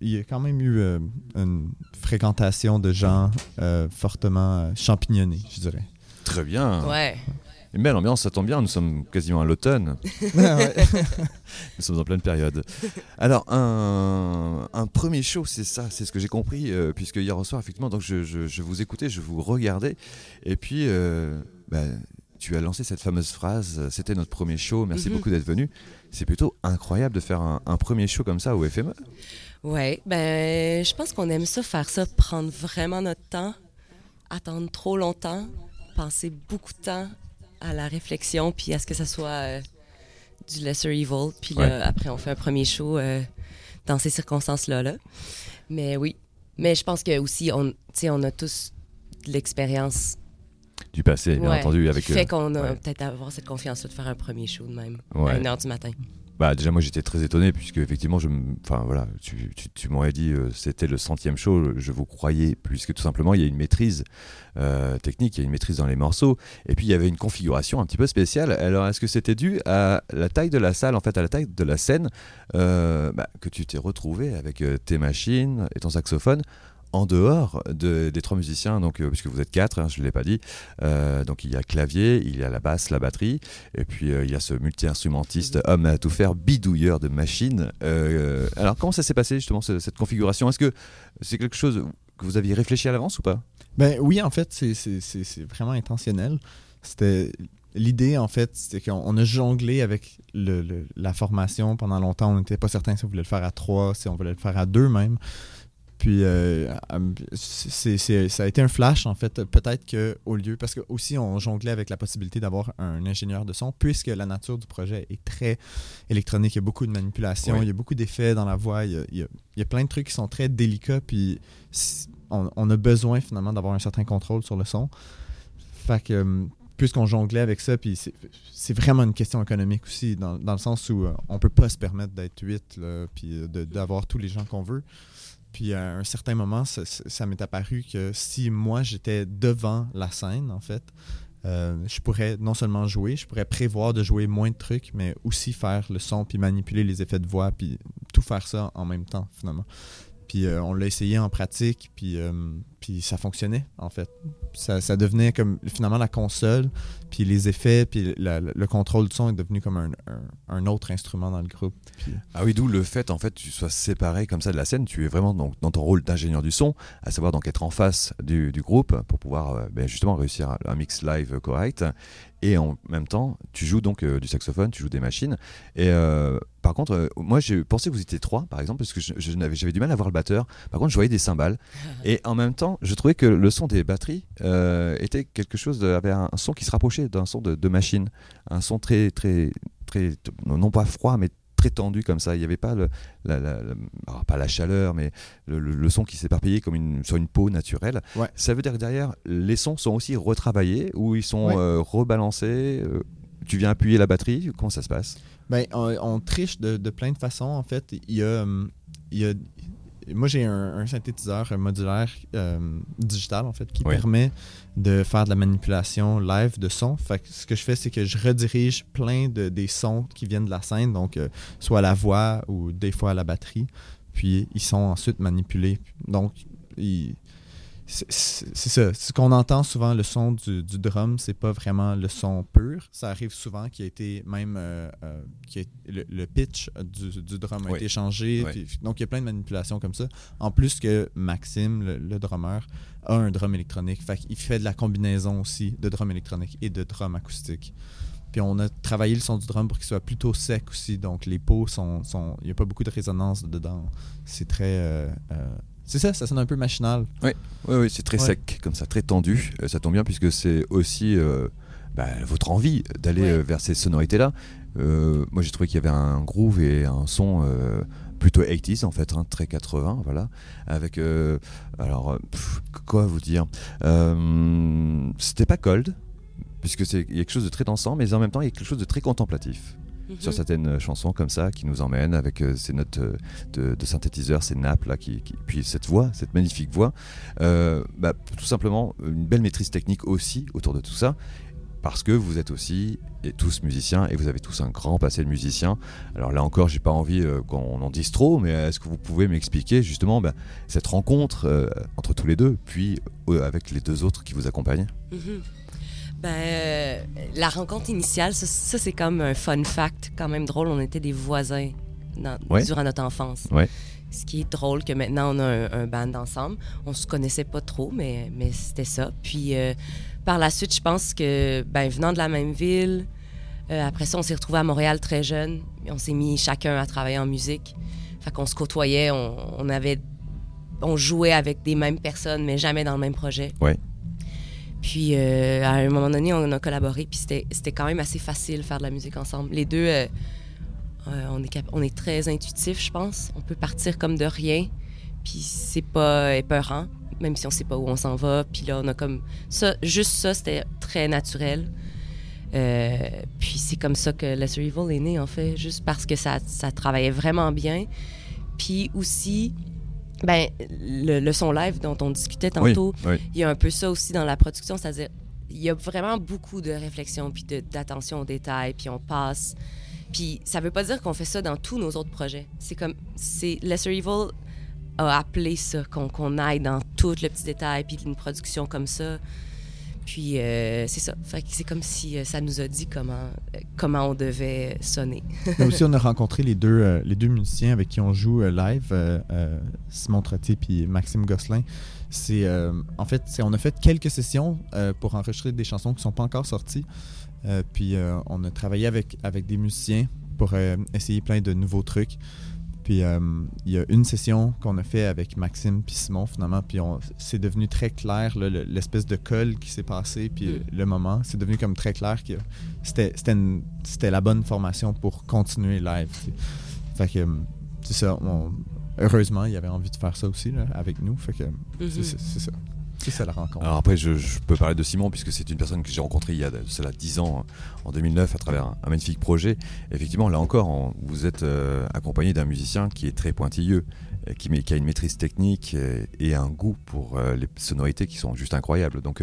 il y a quand même eu euh, une fréquentation de gens euh, fortement champignonnés, je dirais. Très bien. Ouais. Une belle ambiance, ça tombe bien, nous sommes quasiment à l'automne. Ouais. Nous sommes en pleine période. Alors, un, un premier show, c'est ça, c'est ce que j'ai compris, euh, puisque hier au soir, effectivement, donc je, je- je vous écoutais, je vous regardais, et puis euh, bah, tu as lancé cette fameuse phrase, euh, c'était notre premier show, merci Mhm. beaucoup d'être venu. C'est plutôt incroyable de faire un, un premier show comme ça au FME. Ouais, ben, je pense qu'on aime ça, faire ça, prendre vraiment notre temps, attendre trop longtemps, passer beaucoup de temps à la réflexion, puis à ce que ça soit euh, du lesser evil. Puis là, après, on fait un premier show euh, dans ces circonstances-là. Là. Mais oui. Mais je pense que aussi, on, on a tous de l'expérience. Du passé, bien Ouais, entendu. qui Avec, fait euh, qu'on a ouais. peut-être avoir cette confiance-là de faire un premier show de même, Ouais. à 1h du matin. Bah déjà moi j'étais très étonné puisque effectivement je enfin voilà tu, m'aurais dit euh, c'était le centième show je vous croyais puisque tout simplement il y a une maîtrise euh, technique il y a une maîtrise dans les morceaux. Et puis il y avait une configuration un petit peu spéciale. Alors est-ce que c'était dû à la taille de la salle en fait à la taille de la scène euh, bah, que tu t'es retrouvé avec tes machines et ton saxophone en dehors de- des trois musiciens, donc euh, puisque vous êtes quatre, hein, je ne l'ai pas dit, euh, donc il y a clavier, il y a la basse, la batterie, et puis euh, il y a ce multi-instrumentiste, homme à tout faire, bidouilleur de machines. Euh, alors comment ça s'est passé justement ce- cette configuration? Est-ce que c'est quelque chose que vous aviez réfléchi à l'avance ou pas? Ben oui, en fait, c'est- c'est c'est- c'est vraiment intentionnel. C'était l'idée, en fait, c'était qu'on on a jonglé avec le- le- la formation pendant longtemps. On n'était pas certain si on voulait le faire à trois, si on voulait le faire à deux même. Puis euh, c'est- c'est- ça a été un flash, en fait. Peut-être qu'au lieu, parce que aussi on jonglait avec la possibilité d'avoir un ingénieur de son, puisque la nature du projet est très électronique. Il y a beaucoup de manipulations, Oui. il y a beaucoup d'effets dans la voix, il y a, il y a- il y a plein de trucs qui sont très délicats. Puis on, on a besoin finalement d'avoir un certain contrôle sur le son. Fait que, euh, puisqu'on jonglait avec ça, puis c'est- c'est vraiment une question économique aussi, dans, dans le sens où euh, on peut pas se permettre d'être huit, là, puis de- d'avoir tous les gens qu'on veut. Puis à un certain moment, ça, m'est apparu que si moi j'étais devant la scène, en fait, euh, je pourrais non seulement jouer, je pourrais prévoir de jouer moins de trucs, mais aussi faire le son, puis manipuler les effets de voix, puis tout faire ça en même temps, finalement. Puis euh, on l'a essayé en pratique, puis, euh, puis ça fonctionnait, en fait. Ça, ça devenait comme finalement la console, puis les effets, puis le contrôle du son est devenu comme un, un- autre instrument dans le groupe. Ah oui, d'où le fait en fait tu sois séparé comme ça de la scène. Tu es vraiment donc, dans ton rôle d'ingénieur du son, à savoir donc être en face du, du groupe pour pouvoir euh, ben, justement réussir un, mix live correct. Et en même temps, tu joues donc euh, du saxophone, tu joues des machines. Et euh, par contre, moi j'ai pensé que vous étiez trois, par exemple, parce que j'avais du mal à voir le batteur. Par contre, je voyais des cymbales. Et en même temps, je trouvais que le son des batteries euh, était quelque chose, de- avait un, un son qui se rapprochait d'un son de, de machine, un son très, très, très, non pas froid, mais très tendu comme ça. Il n'y avait pas le, la, la- la- alors, pas la chaleur, mais le, le- le son qui s'éparpillait comme une, sur une peau naturelle. Ouais. Ça veut dire que derrière, les sons sont aussi retravaillés ou ils sont Ouais. euh, rebalancés. euh, tu viens appuyer la batterie, comment ça se passe? Ben, on, on triche de, de plein de façons, en fait. Il y a. hum, il y a moi, j'ai un, un synthétiseur modulaire euh, digital, en fait, qui Oui. permet de faire de la manipulation live de son. Fait que ce que je fais, c'est que je redirige plein de, des sons qui viennent de la scène, donc euh, soit à la voix ou des fois à la batterie. Puis ils sont ensuite manipulés. Donc, il- c'est ça. Ce qu'on entend souvent, le son du, du drum, c'est pas vraiment le son pur. Ça arrive souvent qu'il a été même. euh, euh, a- le, le pitch du, du drum a Oui. été changé. Oui. puis- donc, il y a plein de manipulations comme ça. En plus que Maxime, le, le drummer, a un drum électronique. Fait qu'il fait de la combinaison aussi de drum électronique et de drum acoustique. Puis on a travaillé le son du drum pour qu'il soit plutôt sec aussi. Donc les pots sont. sont- Il n'y a pas beaucoup de résonance dedans. C'est très. euh, euh, c'est ça, ça sonne un peu machinal. Oui, oui, c'est très Ouais. sec, comme ça, très tendu. Euh, ça tombe bien puisque c'est aussi euh, bah, votre envie d'aller Ouais. euh, vers ces sonorités-là. Euh, moi, j'ai trouvé qu'il y avait un groove et un son euh, plutôt 80s en fait, hein, très 80, voilà. Avec, alors, pff, quoi vous dire? C'était pas cold, puisque c'est quelque chose de très dansant, mais en même temps, il y a quelque chose de très contemplatif sur Mhm. certaines chansons comme ça qui nous emmènent avec euh, ces notes euh, de, de synthétiseur, ces nappes là, qui, qui- puis cette voix, cette magnifique voix. Euh, bah, tout simplement une belle maîtrise technique aussi autour de tout ça. Parce que vous êtes aussi et tous musiciens et vous avez tous un grand passé de musicien. Alors là encore, j'ai pas envie euh, qu'on en dise trop, mais est-ce que vous pouvez m'expliquer justement bah, cette rencontre euh, entre tous les deux, puis euh, avec les deux autres qui vous accompagnent? Mhm. Ben, euh, la rencontre initiale, ça, ça, c'est comme un fun fact, quand même drôle. On était des voisins dans- Ouais. durant notre enfance. Ouais. Ce qui est drôle que maintenant on a un, un band ensemble. On se connaissait pas trop, mais, mais c'était ça. Puis euh, par la suite, je pense que, ben, venant de la même ville, euh, après ça, on s'est retrouvés à Montréal très jeunes. On s'est mis chacun à travailler en musique. Fait qu'on se côtoyait, on, on avait, on jouait avec des mêmes personnes, mais jamais dans le même projet. Ouais. Puis euh, à un moment donné, on a collaboré, puis c'était quand même assez facile de faire de la musique ensemble. Les deux, euh, euh, on, est on est très intuitifs, je pense. On peut partir comme de rien, puis c'est pas épeurant, même si on sait pas où on s'en va. Puis là, on a comme ça, juste ça, c'était très naturel. Puis c'est comme ça que Lesser Evil est né, en fait, juste parce que ça, ça travaillait vraiment bien. Puis aussi, ben, le, le son live dont on discutait tantôt, oui. il y a un peu ça aussi dans la production, c'est-à-dire il y a vraiment beaucoup de réflexion puis d'attention aux détails, puis on passe. Puis ça veut pas dire qu'on fait ça dans tous nos autres projets. C'est comme c'est Lesser Evil a appelé ça qu'on qu'on aille dans tout le petit détail puis une production comme ça. Puis euh, c'est ça. C'est comme si euh, ça nous a dit comment euh, comment on devait sonner. Mais aussi, on a rencontré les deux, les deux musiciens avec qui on joue live, Simon Trottier et Maxime Gosselin. C'est, en fait, on a fait quelques sessions pour enregistrer des chansons qui ne sont pas encore sorties. Puis on a travaillé avec, avec des musiciens pour essayer plein de nouveaux trucs. Puis euh, il y a une session qu'on a fait avec Maxime puis Simon finalement, puis c'est devenu très clair l'espèce de colle qui s'est passé puis euh, le moment, c'est devenu comme très clair que c'était la bonne formation pour continuer live. Fait que euh, c'est ça. on- heureusement, il avait envie de faire ça aussi là, avec nous. Fait que c'est- Mhm. c'est ça. Alors après, je, peux parler de Simon puisque c'est une personne que j'ai rencontrée il y a cela 10 ans, en 2009, à travers un, magnifique projet. Effectivement, là encore, vous êtes euh, accompagné d'un musicien qui est très pointilleux euh, qui, a une maîtrise technique euh, et un goût pour les sonorités qui sont juste incroyables. Donc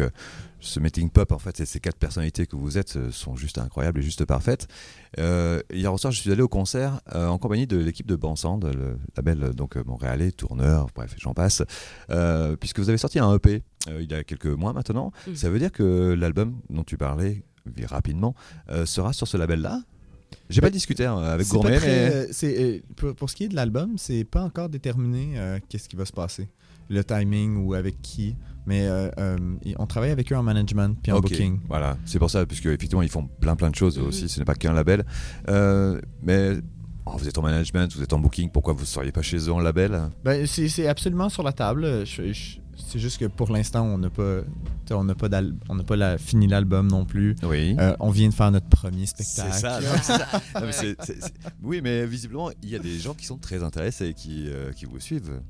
ce meeting pop, en fait, c'est ces quatre personnalités que vous êtes euh, sont juste incroyables et juste parfaites. Euh, hier soir, je suis allé au concert euh, en compagnie de l'équipe de Bansand, le label donc montréalais, tourneur, bref, j'en passe, euh, puisque vous avez sorti un EP il y a quelques mois maintenant. Mhm. Ça veut dire que l'album dont tu parlais rapidement sera sur ce label-là? J'ai pas discuté hein, avec Gourmet, très, mais pour, pour ce qui est de l'album, c'est pas encore déterminé qu'est-ce qui va se passer. Le timing ou avec qui. Mais euh, euh, on travaille avec eux en management puis en Ok, booking. Voilà, c'est pour ça, puisque effectivement ils font plein plein de choses Mhm. aussi, ce n'est pas qu'un label. Euh, mais oh, vous êtes en management, vous êtes en booking, pourquoi vous ne seriez pas chez eux en label? Ben, c'est, c'est absolument sur la table. Je- je- c'est juste que pour l'instant, on n'a pas, on n'a pas, on n'a pas la- fini l'album non plus. Oui. Euh, on vient de faire notre premier C'est spectacle. ça, non, c'est ça. Oui, mais visiblement, il y a des gens qui sont très intéressés et qui, euh, qui vous suivent.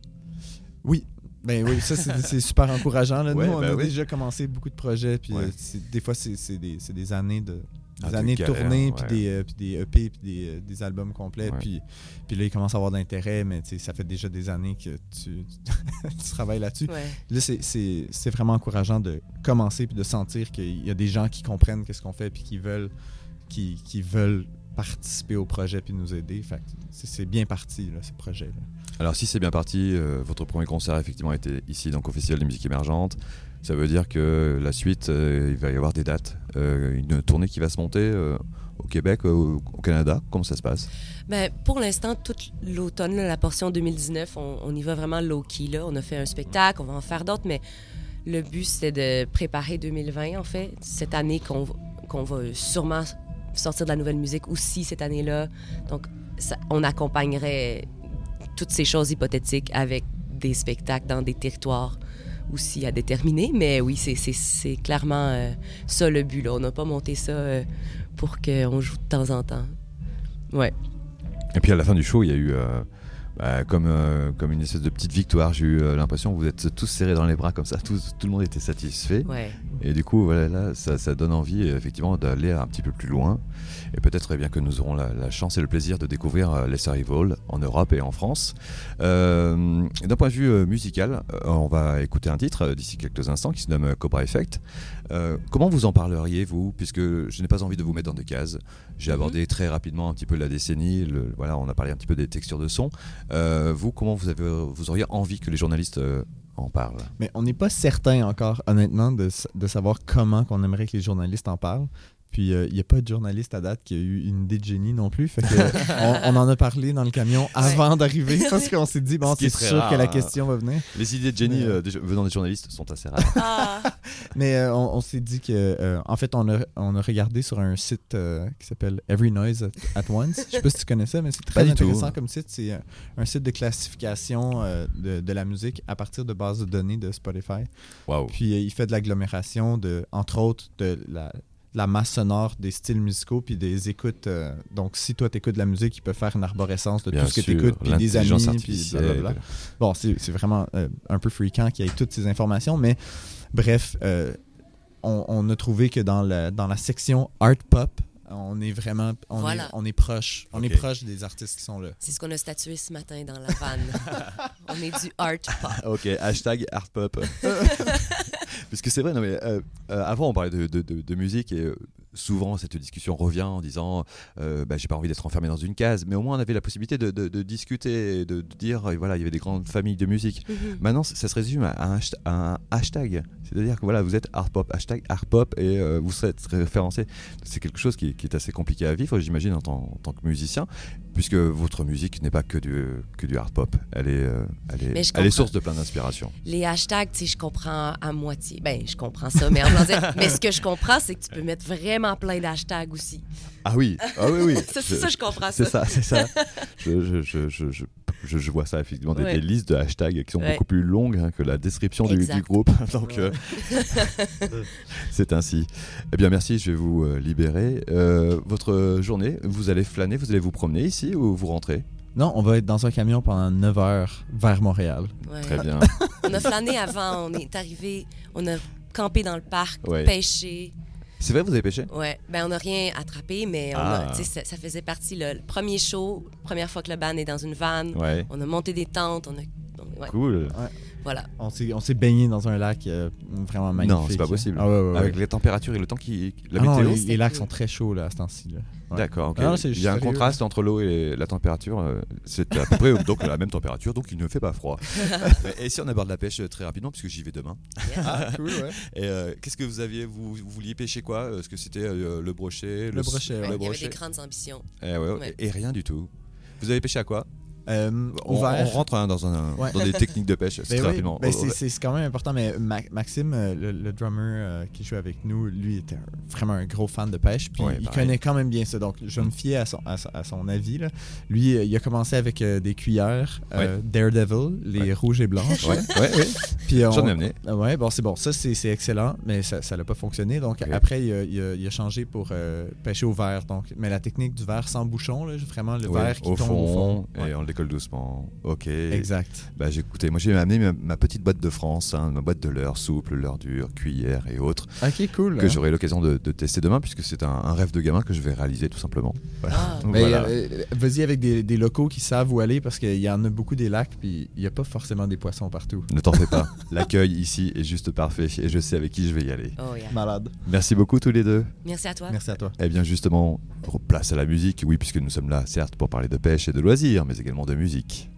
Oui. Ben oui, ça c'est, super encourageant. Là. Ouais, Nous, on ben a oui. déjà commencé beaucoup de projets, puis Ouais. euh, des fois c'est, c'est des, c'est des années de des Ah, de années de tournée, puis ouais. des, euh, puis des EP, puis des, euh, des albums complets, puis, puis là il commence à avoir d'intérêt, mais tu sais, ça fait déjà des années que tu, tu travailles là-dessus. Ouais. Là, c'est- c'est c'est vraiment encourageant de commencer puis de sentir qu'il y a des gens qui comprennent qu'est-ce qu'on fait puis qui veulent, qui, qui veulent participer au projet puis nous aider. Fait c'est bien parti, là, ce projet-là. Alors, si c'est bien parti, euh, votre premier concert effectivement était ici, donc au Festival de musique émergente. Ça veut dire que la suite, euh, il va y avoir des dates, euh, une tournée qui va se monter euh, au Québec, euh, au, au Canada. Comment ça se passe? Ben, pour l'instant, toute l'automne, la portion 2019, on, on y va vraiment low-key. là. On a fait un spectacle, on va en faire d'autres, mais le but, c'est de préparer 2020, en fait. Cette année qu'on qu'on va sûrement sortir de la nouvelle musique aussi cette année-là. Donc, ça- on accompagnerait toutes ces choses hypothétiques avec des spectacles dans des territoires aussi à déterminer. Mais oui, c'est- clairement euh, ça le but. Là. On n'a pas monté ça euh, pour qu'on joue de temps en temps. Ouais. Et puis à la fin du show, il y a eu euh, bah, comme, comme une espèce de petite victoire. J'ai eu l'impression que vous êtes tous serrés dans les bras comme ça, tous- tout le monde était satisfait. Ouais. Et du coup, voilà, là, ça, ça donne envie euh, effectivement d'aller un petit peu plus loin. Et peut-être eh bien que nous aurons la, la chance et le plaisir de découvrir euh, les Arrival en Europe et en France. Euh, D'un point de vue musical, on va écouter un titre d'ici quelques instants qui se nomme Cobra Effect. Euh, comment vous en parleriez, vous? Puisque je n'ai pas envie de vous mettre dans des cases. J'ai abordé très rapidement un petit peu la décennie. le- voilà, on a parlé un petit peu des textures de son. Euh, vous, comment vous, avez, vous auriez envie que les journalistes parlent Mais on n'est pas certain encore, honnêtement, de savoir comment qu'on aimerait que les journalistes en parlent. Puis il n'y a pas de journaliste à date qui a eu une idée de génie non plus. Fait que, on, on en a parlé dans le camion avant d'arriver parce qu'on s'est dit, bon, c'est sûr rare, que la hein. question va venir. Les idées de génie euh, euh, des- venant des journalistes sont assez rares. Ah, Mais euh, on, on s'est dit que, euh, en fait, on a, on a regardé sur un site euh, qui s'appelle Every Noise at, at Once. Je sais pas si tu connais ça, mais c'est Pas très intéressant comme site. C'est euh, un site de classification euh, de, de la musique à partir de bases de données de Spotify. Puis euh, il fait de l'agglomération, de, entre autres, de la, la masse sonore des styles musicaux puis des écoutes. euh, donc, si toi, t'écoutes de la musique, il peut faire une arborescence de Bien tout ce que t'écoutes, puis des amis, puis blablabla. Bon, c'est c'est vraiment euh, un peu fréquent qu'il y ait toutes ces informations, mais bref, euh, on, on a trouvé que dans la, dans la section art pop, on est vraiment on, Voilà. est, on est proche. On est proche des artistes qui sont là. c'est ce qu'on a statué ce matin dans la vanne. on est du art pop. Ok, hashtag art pop. Puisque c'est vrai, non mais euh, euh, avant on parlait de musique et euh, souvent cette discussion revient en disant euh, bah, j'ai pas envie d'être enfermé dans une case, mais au moins on avait la possibilité de, de- de discuter, de, de dire et voilà il y avait des grandes familles de musique. Mhm. Maintenant ça se résume à un, hasht- à un hashtag, c'est-à-dire que voilà vous êtes art pop, hashtag art pop et euh, vous serez référencé. C'est quelque chose qui, qui est assez compliqué à vivre, j'imagine en tant, en tant que musicien, puisque votre musique n'est pas que du que du art pop, elle est euh, elle est, elle source de plein d'inspiration. Les hashtags, sais, je comprends à moitié. Ben, je comprends ça, mais en dire- Mais ce que je comprends, c'est que tu peux mettre vraiment plein d'hashtags aussi. Ah oui, ah oui, oui. Ça, c'est ça, je comprends C'est ça. c'est ça. je, je, je, je, je, je- je vois ça effectivement, des, Ouais. des listes de hashtags qui sont Ouais. beaucoup plus longues hein, que la description du, groupe. Donc euh, c'est ainsi. Eh bien merci, je vais vous euh, libérer. Euh, votre journée, vous allez flâner, vous allez vous promener ici ou vous rentrez? Non, on va être dans un camion pendant 9 heures vers Montréal. Ouais. Très bien. On a flâné avant, on est arrivé, on a campé dans le parc, Ouais. pêché. C'est vrai, vous avez pêché? Ouais, ben on n'a rien attrapé, mais on Ah. a- ça, ça faisait partie le, le premier show, première fois que le band est dans une vanne. Ouais. On a monté des tentes, on a. on- ouais. Cool. Voilà. On s'est, on s'est baigné dans un lac euh, vraiment magnifique. Non, c'est pas possible. Ah ouais, ouais, ouais. Avec les températures et le temps qui. La Ah non, météo les, les lacs sont très chauds là, à ce temps-ci. là. Ouais. D'accord, ok. Ah non, c'est il y a un contraste entre l'eau et la température. euh, C'est à peu près donc la même température, donc il ne fait pas froid. et si on aborde la pêche euh, très rapidement, puisque j'y vais demain. Ah, cool, ouais. Et euh, qu'est-ce que vous aviez vous, vous vouliez pêcher quoi? Est-ce que c'était euh, le brochet Le brochet, ouais. Le il y avait des grandes ambitions. Eh ouais, Ouais. Et, et rien du tout. Vous avez pêché à quoi? Euh, on, rentre hein, dans, un, Ouais. dans des techniques de pêche Ben oui, ben c'est- quand même important, mais Ma- Maxime, euh, le, le drummer euh, qui joue avec nous, lui était vraiment un gros fan de pêche, puis Ouais, il pareil. connaît quand même bien ça. Donc, je me fiais à son, à, son- à son avis. là. Lui, il a commencé avec euh, des cuillères Daredevil, les rouges et blanches. Puis on- J'en ai amené. Ah Ouais, bon, c'est bon. Ça, c'est excellent, mais ça n'a pas fonctionné. Donc, après, il a, il a- il a changé pour pêcher au verre. Donc, mais la technique du verre sans bouchon, là, vraiment le verre qui au tombe fond, au fond. Et on décolle doucement. Ok. Exact. Bah j'ai écouté, moi j'ai amené ma, ma petite boîte de France, hein, ma boîte de leurre souple, leurre dur, cuillère et autres, Ok, cool. que hein. j'aurai l'occasion de, de tester demain puisque c'est un, un rêve de gamin que je vais réaliser tout simplement. Voilà. Ah. Voilà. euh, Vas-y avec des, des locaux qui savent où aller parce qu'il y en a beaucoup des lacs, puis il n'y a pas forcément des poissons partout. Ne t'en fais pas, l'accueil ici est juste parfait et je sais avec qui je vais y aller. Oh, yeah. Malade. Merci beaucoup tous les deux. Merci à toi. Merci à toi. Eh bien justement, place à la musique, oui puisque nous sommes là certes pour parler de pêche et de loisirs, mais également de musique.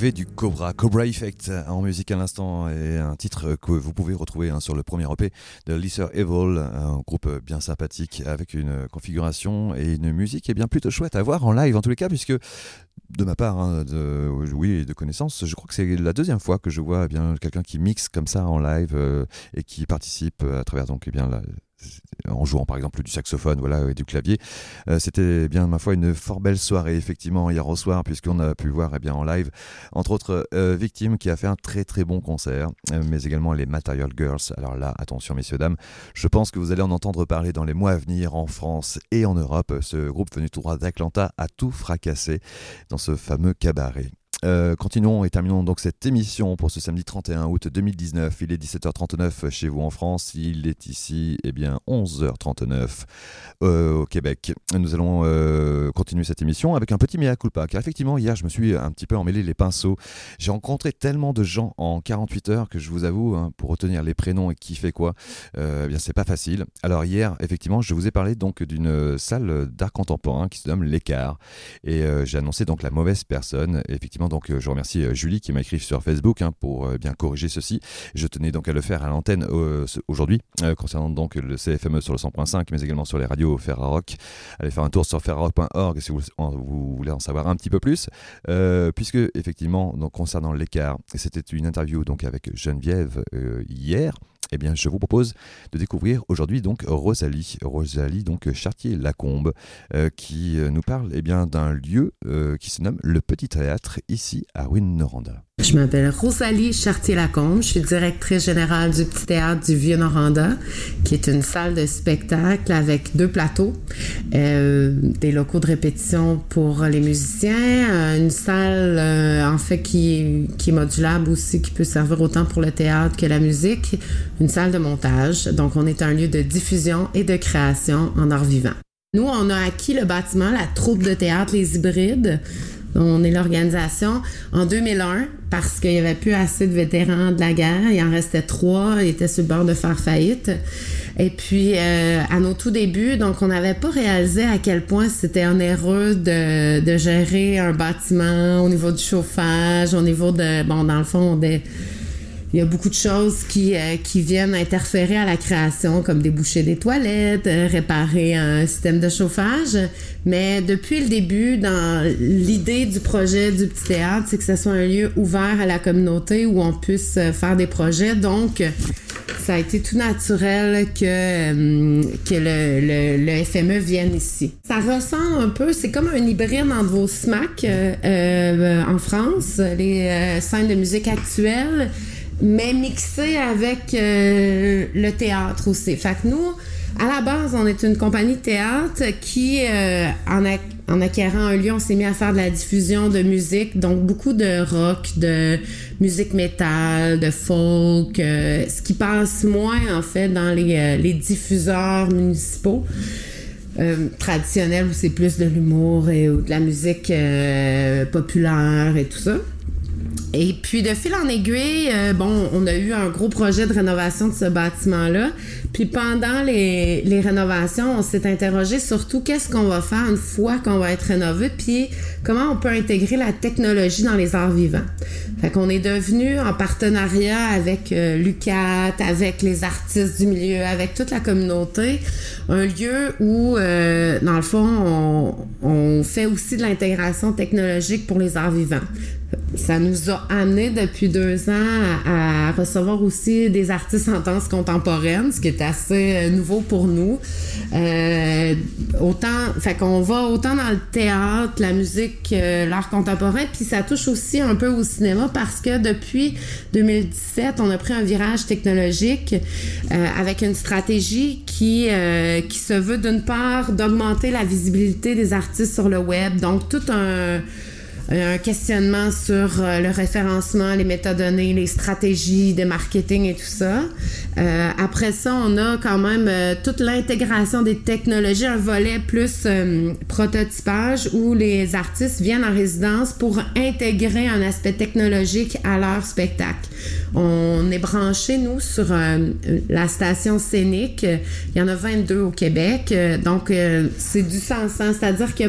Du Cobra, Cobra Effect en musique à l'instant et un titre que vous pouvez retrouver hein, sur le premier EP de Lisa Evil, un groupe bien sympathique avec une configuration et une musique qui est bien plutôt chouette à voir en live en tous les cas puisque de ma part, hein, de, oui, de connaissance, je crois que c'est la deuxième fois que je vois eh bien quelqu'un qui mixe comme ça en live euh, et qui participe à travers donc eh bien la, en jouant par exemple du saxophone voilà, et du clavier. Euh, C'était bien, ma foi, une fort belle soirée, effectivement, hier au soir, puisqu'on a pu voir eh bien, en live, entre autres, euh, Victime qui a fait un très très bon concert, euh, mais également les Material Girls. Alors là, attention, messieurs, dames, je pense que vous allez en entendre parler dans les mois à venir en France et en Europe. Ce groupe venu tout droit d'Atlanta a tout fracassé dans ce fameux cabaret. Euh, continuons et terminons donc cette émission pour ce samedi 31 août 2019. Il est 17h39 chez vous en France. Il est ici, eh bien, 11h39 euh, au Québec. Nous allons euh, continuer cette émission avec un petit mea culpa. Car effectivement, hier, je me suis un petit peu emmêlé les pinceaux. J'ai rencontré tellement de gens en 48 heures que je vous avoue, hein, pour retenir les prénoms et qui fait quoi, eh bien, c'est pas facile. Alors hier, effectivement, je vous ai parlé donc d'une salle d'art contemporain qui se nomme L'Écart. Et j'ai annoncé donc la mauvaise personne. Effectivement, donc euh, je remercie euh, Julie qui m'a écrit sur Facebook hein, pour euh, bien corriger ceci. Je tenais donc à le faire à l'antenne aujourd'hui concernant donc le CFME sur le 100.5 mais également sur les radios Ferrarock. Allez faire un tour sur ferrarock.org si vous, vous, voulez en savoir un petit peu plus puisque effectivement donc concernant l'écart c'était une interview donc avec Geneviève hier eh bien, je vous propose de découvrir aujourd'hui donc Rosalie, Rosalie donc Chartier-Lacombe, euh, qui euh, nous parle eh bien d'un lieu euh, qui se nomme le Petit Théâtre ici à Ruine-Noranda. Je m'appelle Rosalie Chartier-Lacombe. Je suis directrice générale du Petit Théâtre du Vieux-Noranda, qui est une salle de spectacle avec deux plateaux, des locaux de répétition pour les musiciens, une salle en fait qui, qui est modulable aussi, qui peut servir autant pour le théâtre que la musique, une salle de montage. Donc on est un lieu de diffusion et de création en art vivant. Nous, on a acquis le bâtiment, la troupe de théâtre Les Hybrides. On est l'organisation en 2001 parce qu'il n'y avait plus assez de vétérans de la guerre. Il en restait trois, ils étaient sur le bord de faire faillite. Et puis, euh, à nos tout débuts, donc on n'avait pas réalisé à quel point c'était onéreux de, de gérer un bâtiment au niveau du chauffage, au niveau de, bon, dans le fond, des il y a beaucoup de choses qui, euh, qui viennent interférer à la création, comme déboucher des toilettes, euh, réparer un système de chauffage. Mais depuis le début, dans l'idée du projet du petit théâtre, c'est que ce soit un lieu ouvert à la communauté où on puisse euh, faire des projets. Donc, ça a été tout naturel que, que le, le, le, FME vienne ici. Ça ressemble un peu, c'est comme un hybride entre vos SMAC euh, en France, les scènes de musique actuelles mais mixé avec euh, le théâtre aussi. Fait que nous, à la base, on est une compagnie de théâtre qui, euh, en, acquérant un lieu, on s'est mis à faire de la diffusion de musique, donc beaucoup de rock, de musique métal, de folk, euh, ce qui passe moins en fait dans les, les diffuseurs municipaux. traditionnels où c'est plus de l'humour et de la musique populaire et tout ça. Et puis de fil en aiguille, euh, bon, on a eu un gros projet de rénovation de ce bâtiment-là. Puis pendant les, les rénovations, on s'est interrogé surtout qu'est-ce qu'on va faire une fois qu'on va être rénové, puis comment on peut intégrer la technologie dans les arts vivants. Fait qu'on est devenu en partenariat avec euh, l'UCAT, avec les artistes du milieu, avec toute la communauté, un lieu où, euh, dans le fond, on, fait aussi de l'intégration technologique pour les arts vivants ça nous a amené depuis deux ans à, recevoir aussi des artistes en danse contemporaine, ce qui est assez euh, nouveau pour nous. Autant, fait qu'on va autant dans le théâtre, la musique, euh, l'art contemporain, puis ça touche aussi un peu au cinéma parce que depuis 2017, on a pris un virage technologique avec une stratégie qui, qui se veut d'une part d'augmenter la visibilité des artistes sur le web, donc tout un un questionnement sur euh, le référencement, les métadonnées, les stratégies de marketing et tout ça. Euh, après ça, on a quand même euh, toute l'intégration des technologies, un volet plus prototypage où les artistes viennent en résidence pour intégrer un aspect technologique à leur spectacle. On est branché, nous, sur la station scénique. Il y en a 22 au Québec. donc, c'est du sens, hein. c'est-à-dire que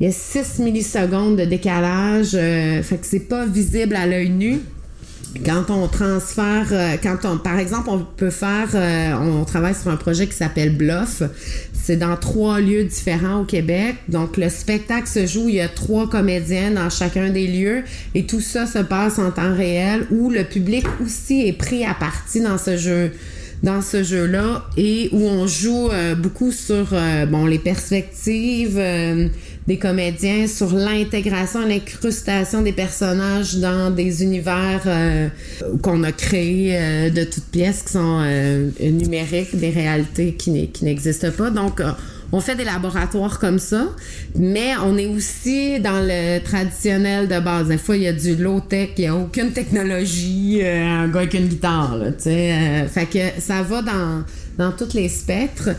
il y a 6 millisecondes de décalage, euh, fait que c'est pas visible à l'œil nu. Quand on transfère, euh, quand on, par exemple, on peut faire, euh, on travaille sur un projet qui s'appelle Bluff. C'est dans trois lieux différents au Québec. Donc, le spectacle se joue, il y a trois comédiens dans chacun des lieux et tout ça se passe en temps réel où le public aussi est pris à partie dans ce jeu dans ce jeu-là et où on joue euh, beaucoup sur euh, bon les perspectives euh, des comédiens, sur l'intégration, l'incrustation des personnages dans des univers euh, qu'on a créés euh, de toutes pièces qui sont euh, numériques, des réalités qui n'existent pas. Donc euh, on fait des laboratoires comme ça, mais on est aussi dans le traditionnel de base. Des fois, il y a du low-tech, il n'y a aucune technologie, euh, un gars avec une guitare, là, tu sais. Euh, fait que ça va dans, dans tous les spectres.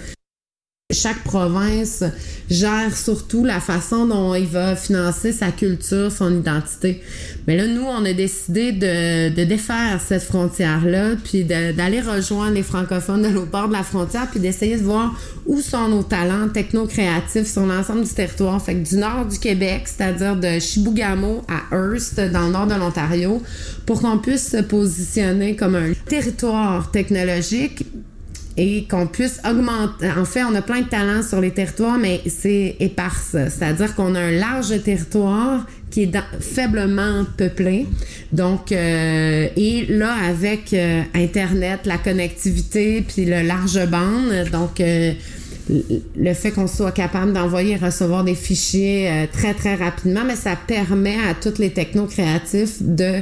Chaque province gère surtout la façon dont il va financer sa culture, son identité. Mais là, nous, on a décidé de, de défaire cette frontière-là, puis d'aller rejoindre les francophones de l'autre bord de la frontière, puis d'essayer de voir où sont nos talents techno-créatifs sur l'ensemble du territoire. Fait que du nord du Québec, c'est-à-dire de Chibougamau à Hearst, dans le nord de l'Ontario, pour qu'on puisse se positionner comme un territoire technologique et qu'on puisse augmenter. En fait, on a plein de talents sur les territoires, mais c'est éparse. C'est-à-dire qu'on a un large territoire qui est faiblement peuplé. Donc, euh, et là, avec euh, Internet, la connectivité, puis le large bande, donc euh, le fait qu'on soit capable d'envoyer et recevoir des fichiers euh, très très rapidement, mais ça permet à tous les techno-créatifs de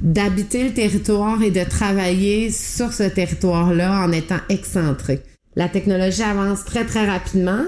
d'habiter le territoire et de travailler sur ce territoire-là en étant excentré. La technologie avance très très rapidement.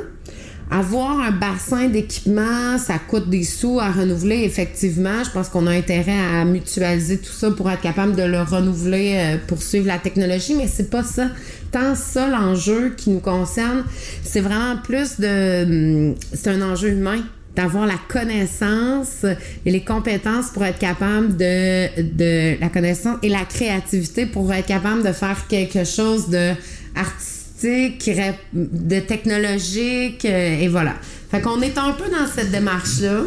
Avoir un bassin d'équipement, ça coûte des sous à renouveler, effectivement. Je pense qu'on a intérêt à mutualiser tout ça pour être capable de le renouveler euh, pour suivre la technologie, mais c'est pas ça. Tant ça, l'enjeu qui nous concerne, c'est vraiment plus de. hum, C'est un enjeu humain d'avoir la connaissance et les compétences pour être capable de, de la connaissance et la créativité pour être capable de faire quelque chose de artistique, de technologique euh, et voilà. Fait qu'on est un peu dans cette démarche-là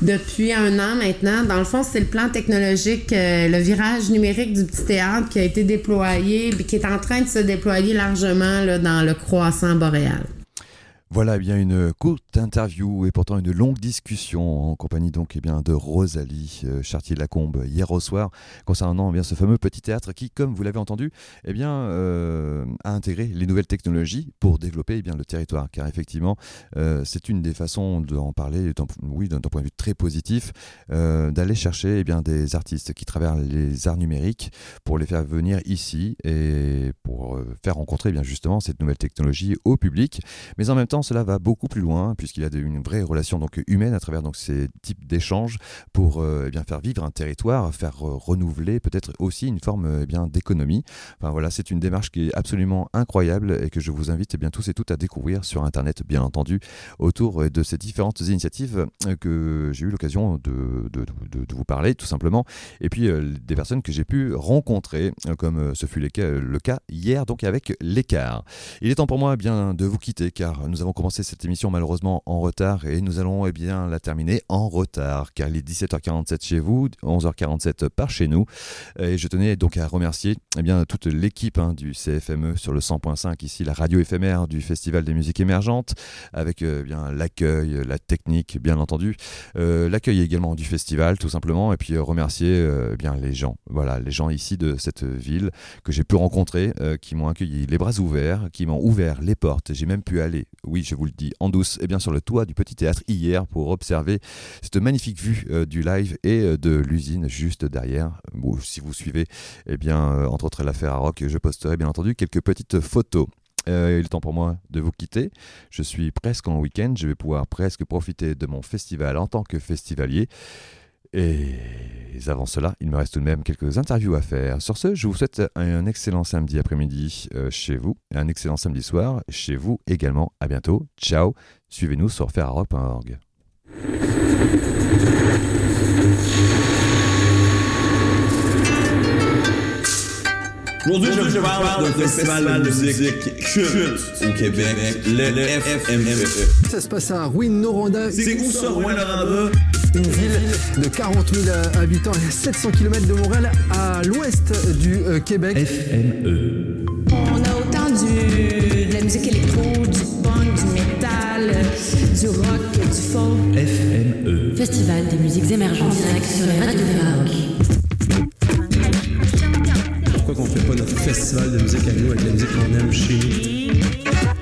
depuis un an maintenant. Dans le fond, c'est le plan technologique, euh, le virage numérique du petit théâtre qui a été déployé, puis qui est en train de se déployer largement dans le croissant boréal. Voilà bien une courte interview et pourtant une longue discussion en compagnie donc eh bien de Rosalie euh, Chartier-Lacombe hier au soir concernant eh bien ce fameux petit théâtre qui, comme vous l'avez entendu, eh bien euh, a intégré les nouvelles technologies pour développer eh le territoire. Car effectivement, euh, c'est une des façons d'en parler, oui, d'un point de vue très positif, d'aller chercher des artistes qui travaillent les arts numériques pour les faire venir ici et pour faire rencontrer bien justement cette nouvelle technologie au public. Mais en même temps, cela va beaucoup plus loin puisqu'il y a une vraie relation donc humaine à travers donc ces types d'échanges pour euh, eh bien faire vivre un territoire, faire euh, renouveler peut-être aussi une forme eh bien d'économie. Enfin voilà, c'est une démarche qui est absolument incroyable et que je vous invite eh bien tous et toutes à découvrir sur internet bien entendu autour euh, de ces différentes initiatives que j'ai eu l'occasion de, de- vous parler tout simplement et puis des personnes que j'ai pu rencontrer comme ce fut le cas hier donc avec l'écart. Il est temps pour moi eh bien de vous quitter car nous avons commencé cette émission malheureusement en retard et nous allons eh bien la terminer en retard car il est 17h47 chez vous, 11h47 par chez nous et je tenais donc à remercier eh bien toute l'équipe hein, du CFME sur le 100.5 ici la radio éphémère du Festival des musiques émergentes avec euh, bien l'accueil, la technique bien entendu, euh, l'accueil également du festival tout simplement et puis euh, remercier eh bien les gens, voilà les gens ici de cette ville que j'ai pu rencontrer, qui m'ont accueilli les bras ouverts, qui m'ont ouvert les portes. J'ai même pu aller, oui, je vous le dis, en douce, et bien sur le toit du petit théâtre hier pour observer cette magnifique vue euh, du live et euh, de l'usine juste derrière. Si vous suivez, eh bien, euh, entre autres l'affaire à rock, je posterai bien entendu quelques petites photos. Il est temps pour moi de vous quitter. Je suis presque en week-end. Je vais pouvoir presque profiter de mon festival en tant que festivalier. Et avant cela, il me reste tout de même quelques interviews à faire. Sur ce, je vous souhaite un excellent samedi après-midi euh, chez vous et un excellent samedi soir chez vous également. À bientôt. Ciao. Suivez-nous sur ferrarock.org. Aujourd'hui, je vous parle d'un festival de musique culte au Québec, le FME. Ça se passe à Rouyn-Noranda. C'est où ça, Rouyn-Noranda? Une ville de 40 000 habitants et à 700 km de Montréal, à l'ouest du euh, Québec. FME. On a autant du, de la musique électro, du punk, du métal, du rock, du folk. FME. Festival des musiques émergentes en direct sur les radios. Pourquoi qu'on fait pas notre festival de musique à nous avec la musique qu'on aime chez nous?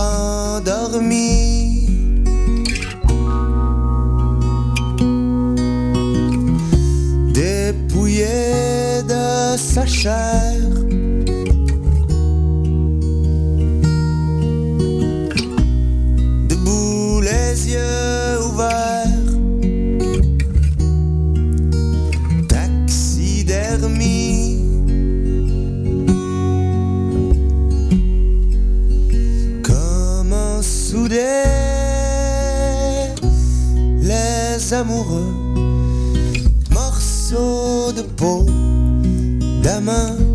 Endormi. Dépouillé de sa chair. Peau, d'amas.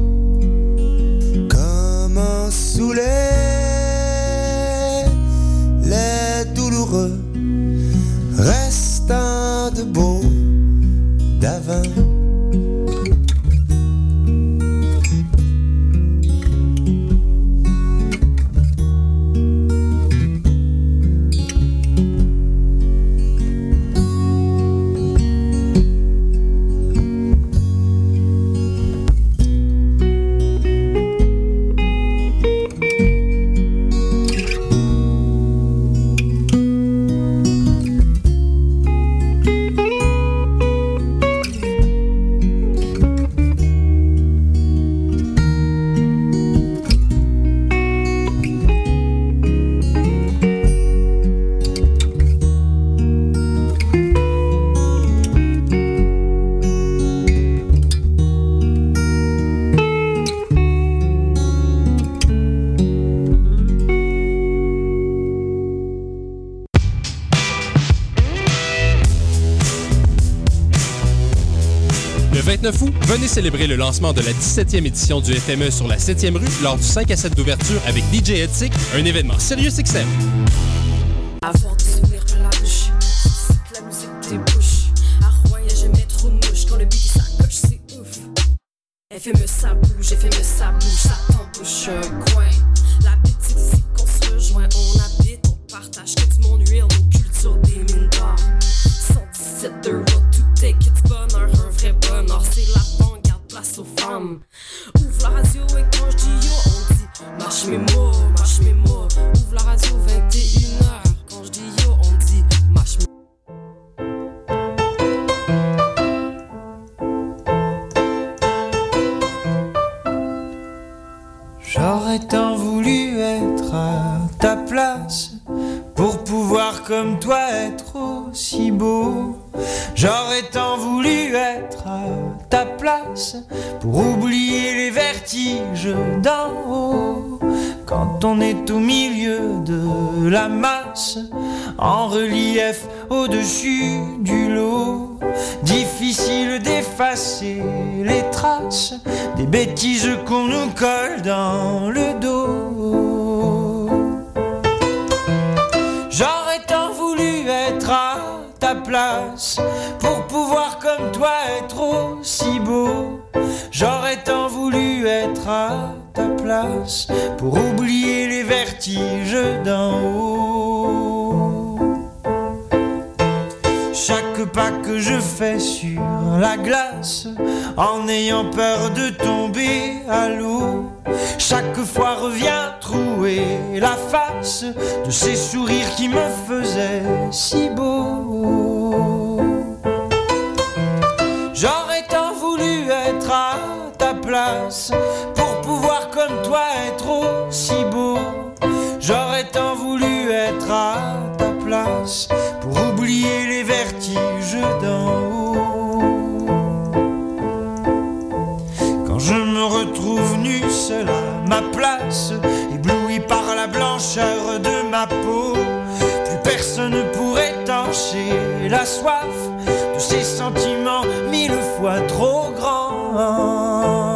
Venez célébrer le lancement de la 17e édition du FME sur la 7e rue lors du 5 à 7 d'ouverture avec DJ Edsik, un événement sérieux XM. Marche mes mots, marche mes mots. Ouvre la radio 21h, quand je dis yo, on dit marche mes J'aurais tant voulu être à ta place pour pouvoir comme toi être aussi beau. J'aurais tant voulu être à ta place pour oublier les vertiges. Quand on est au milieu de la masse, en relief au-dessus du lot, difficile d'effacer les traces des bêtises qu'on nous colle dans le dos. J'aurais tant voulu être à ta place pour pouvoir comme toi être aussi beau. J'aurais tant voulu être à ta place pour oublier les vertiges d'en haut. Chaque pas que je fais sur la glace, en ayant peur de tomber à l'eau, chaque fois revient trouer la face de ces sourires qui me faisaient si beau. J'aurais tant voulu être à ta place comme toi être aussi beau. J'aurais tant voulu être à ta place pour oublier les vertiges d'en haut. Quand je me retrouve nu seul à ma place, ébloui par la blancheur de ma peau, plus personne ne pourrait étancher la soif de ces sentiments mille fois trop grands.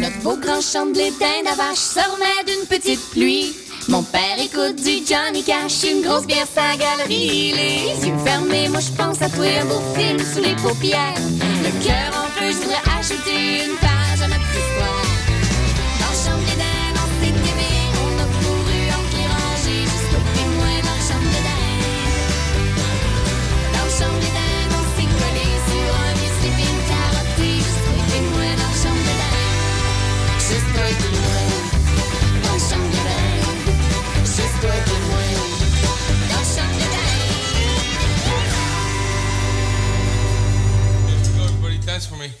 Notre beau grand chandelier d'un vache se remet d'une petite pluie. Mon père écoute du Johnny Cash, une grosse bière sa galerie. Les yeux fermés, moi je pense à toi, un beau film sous les paupières. Le cœur en feu, je voudrais acheter une minutes for me.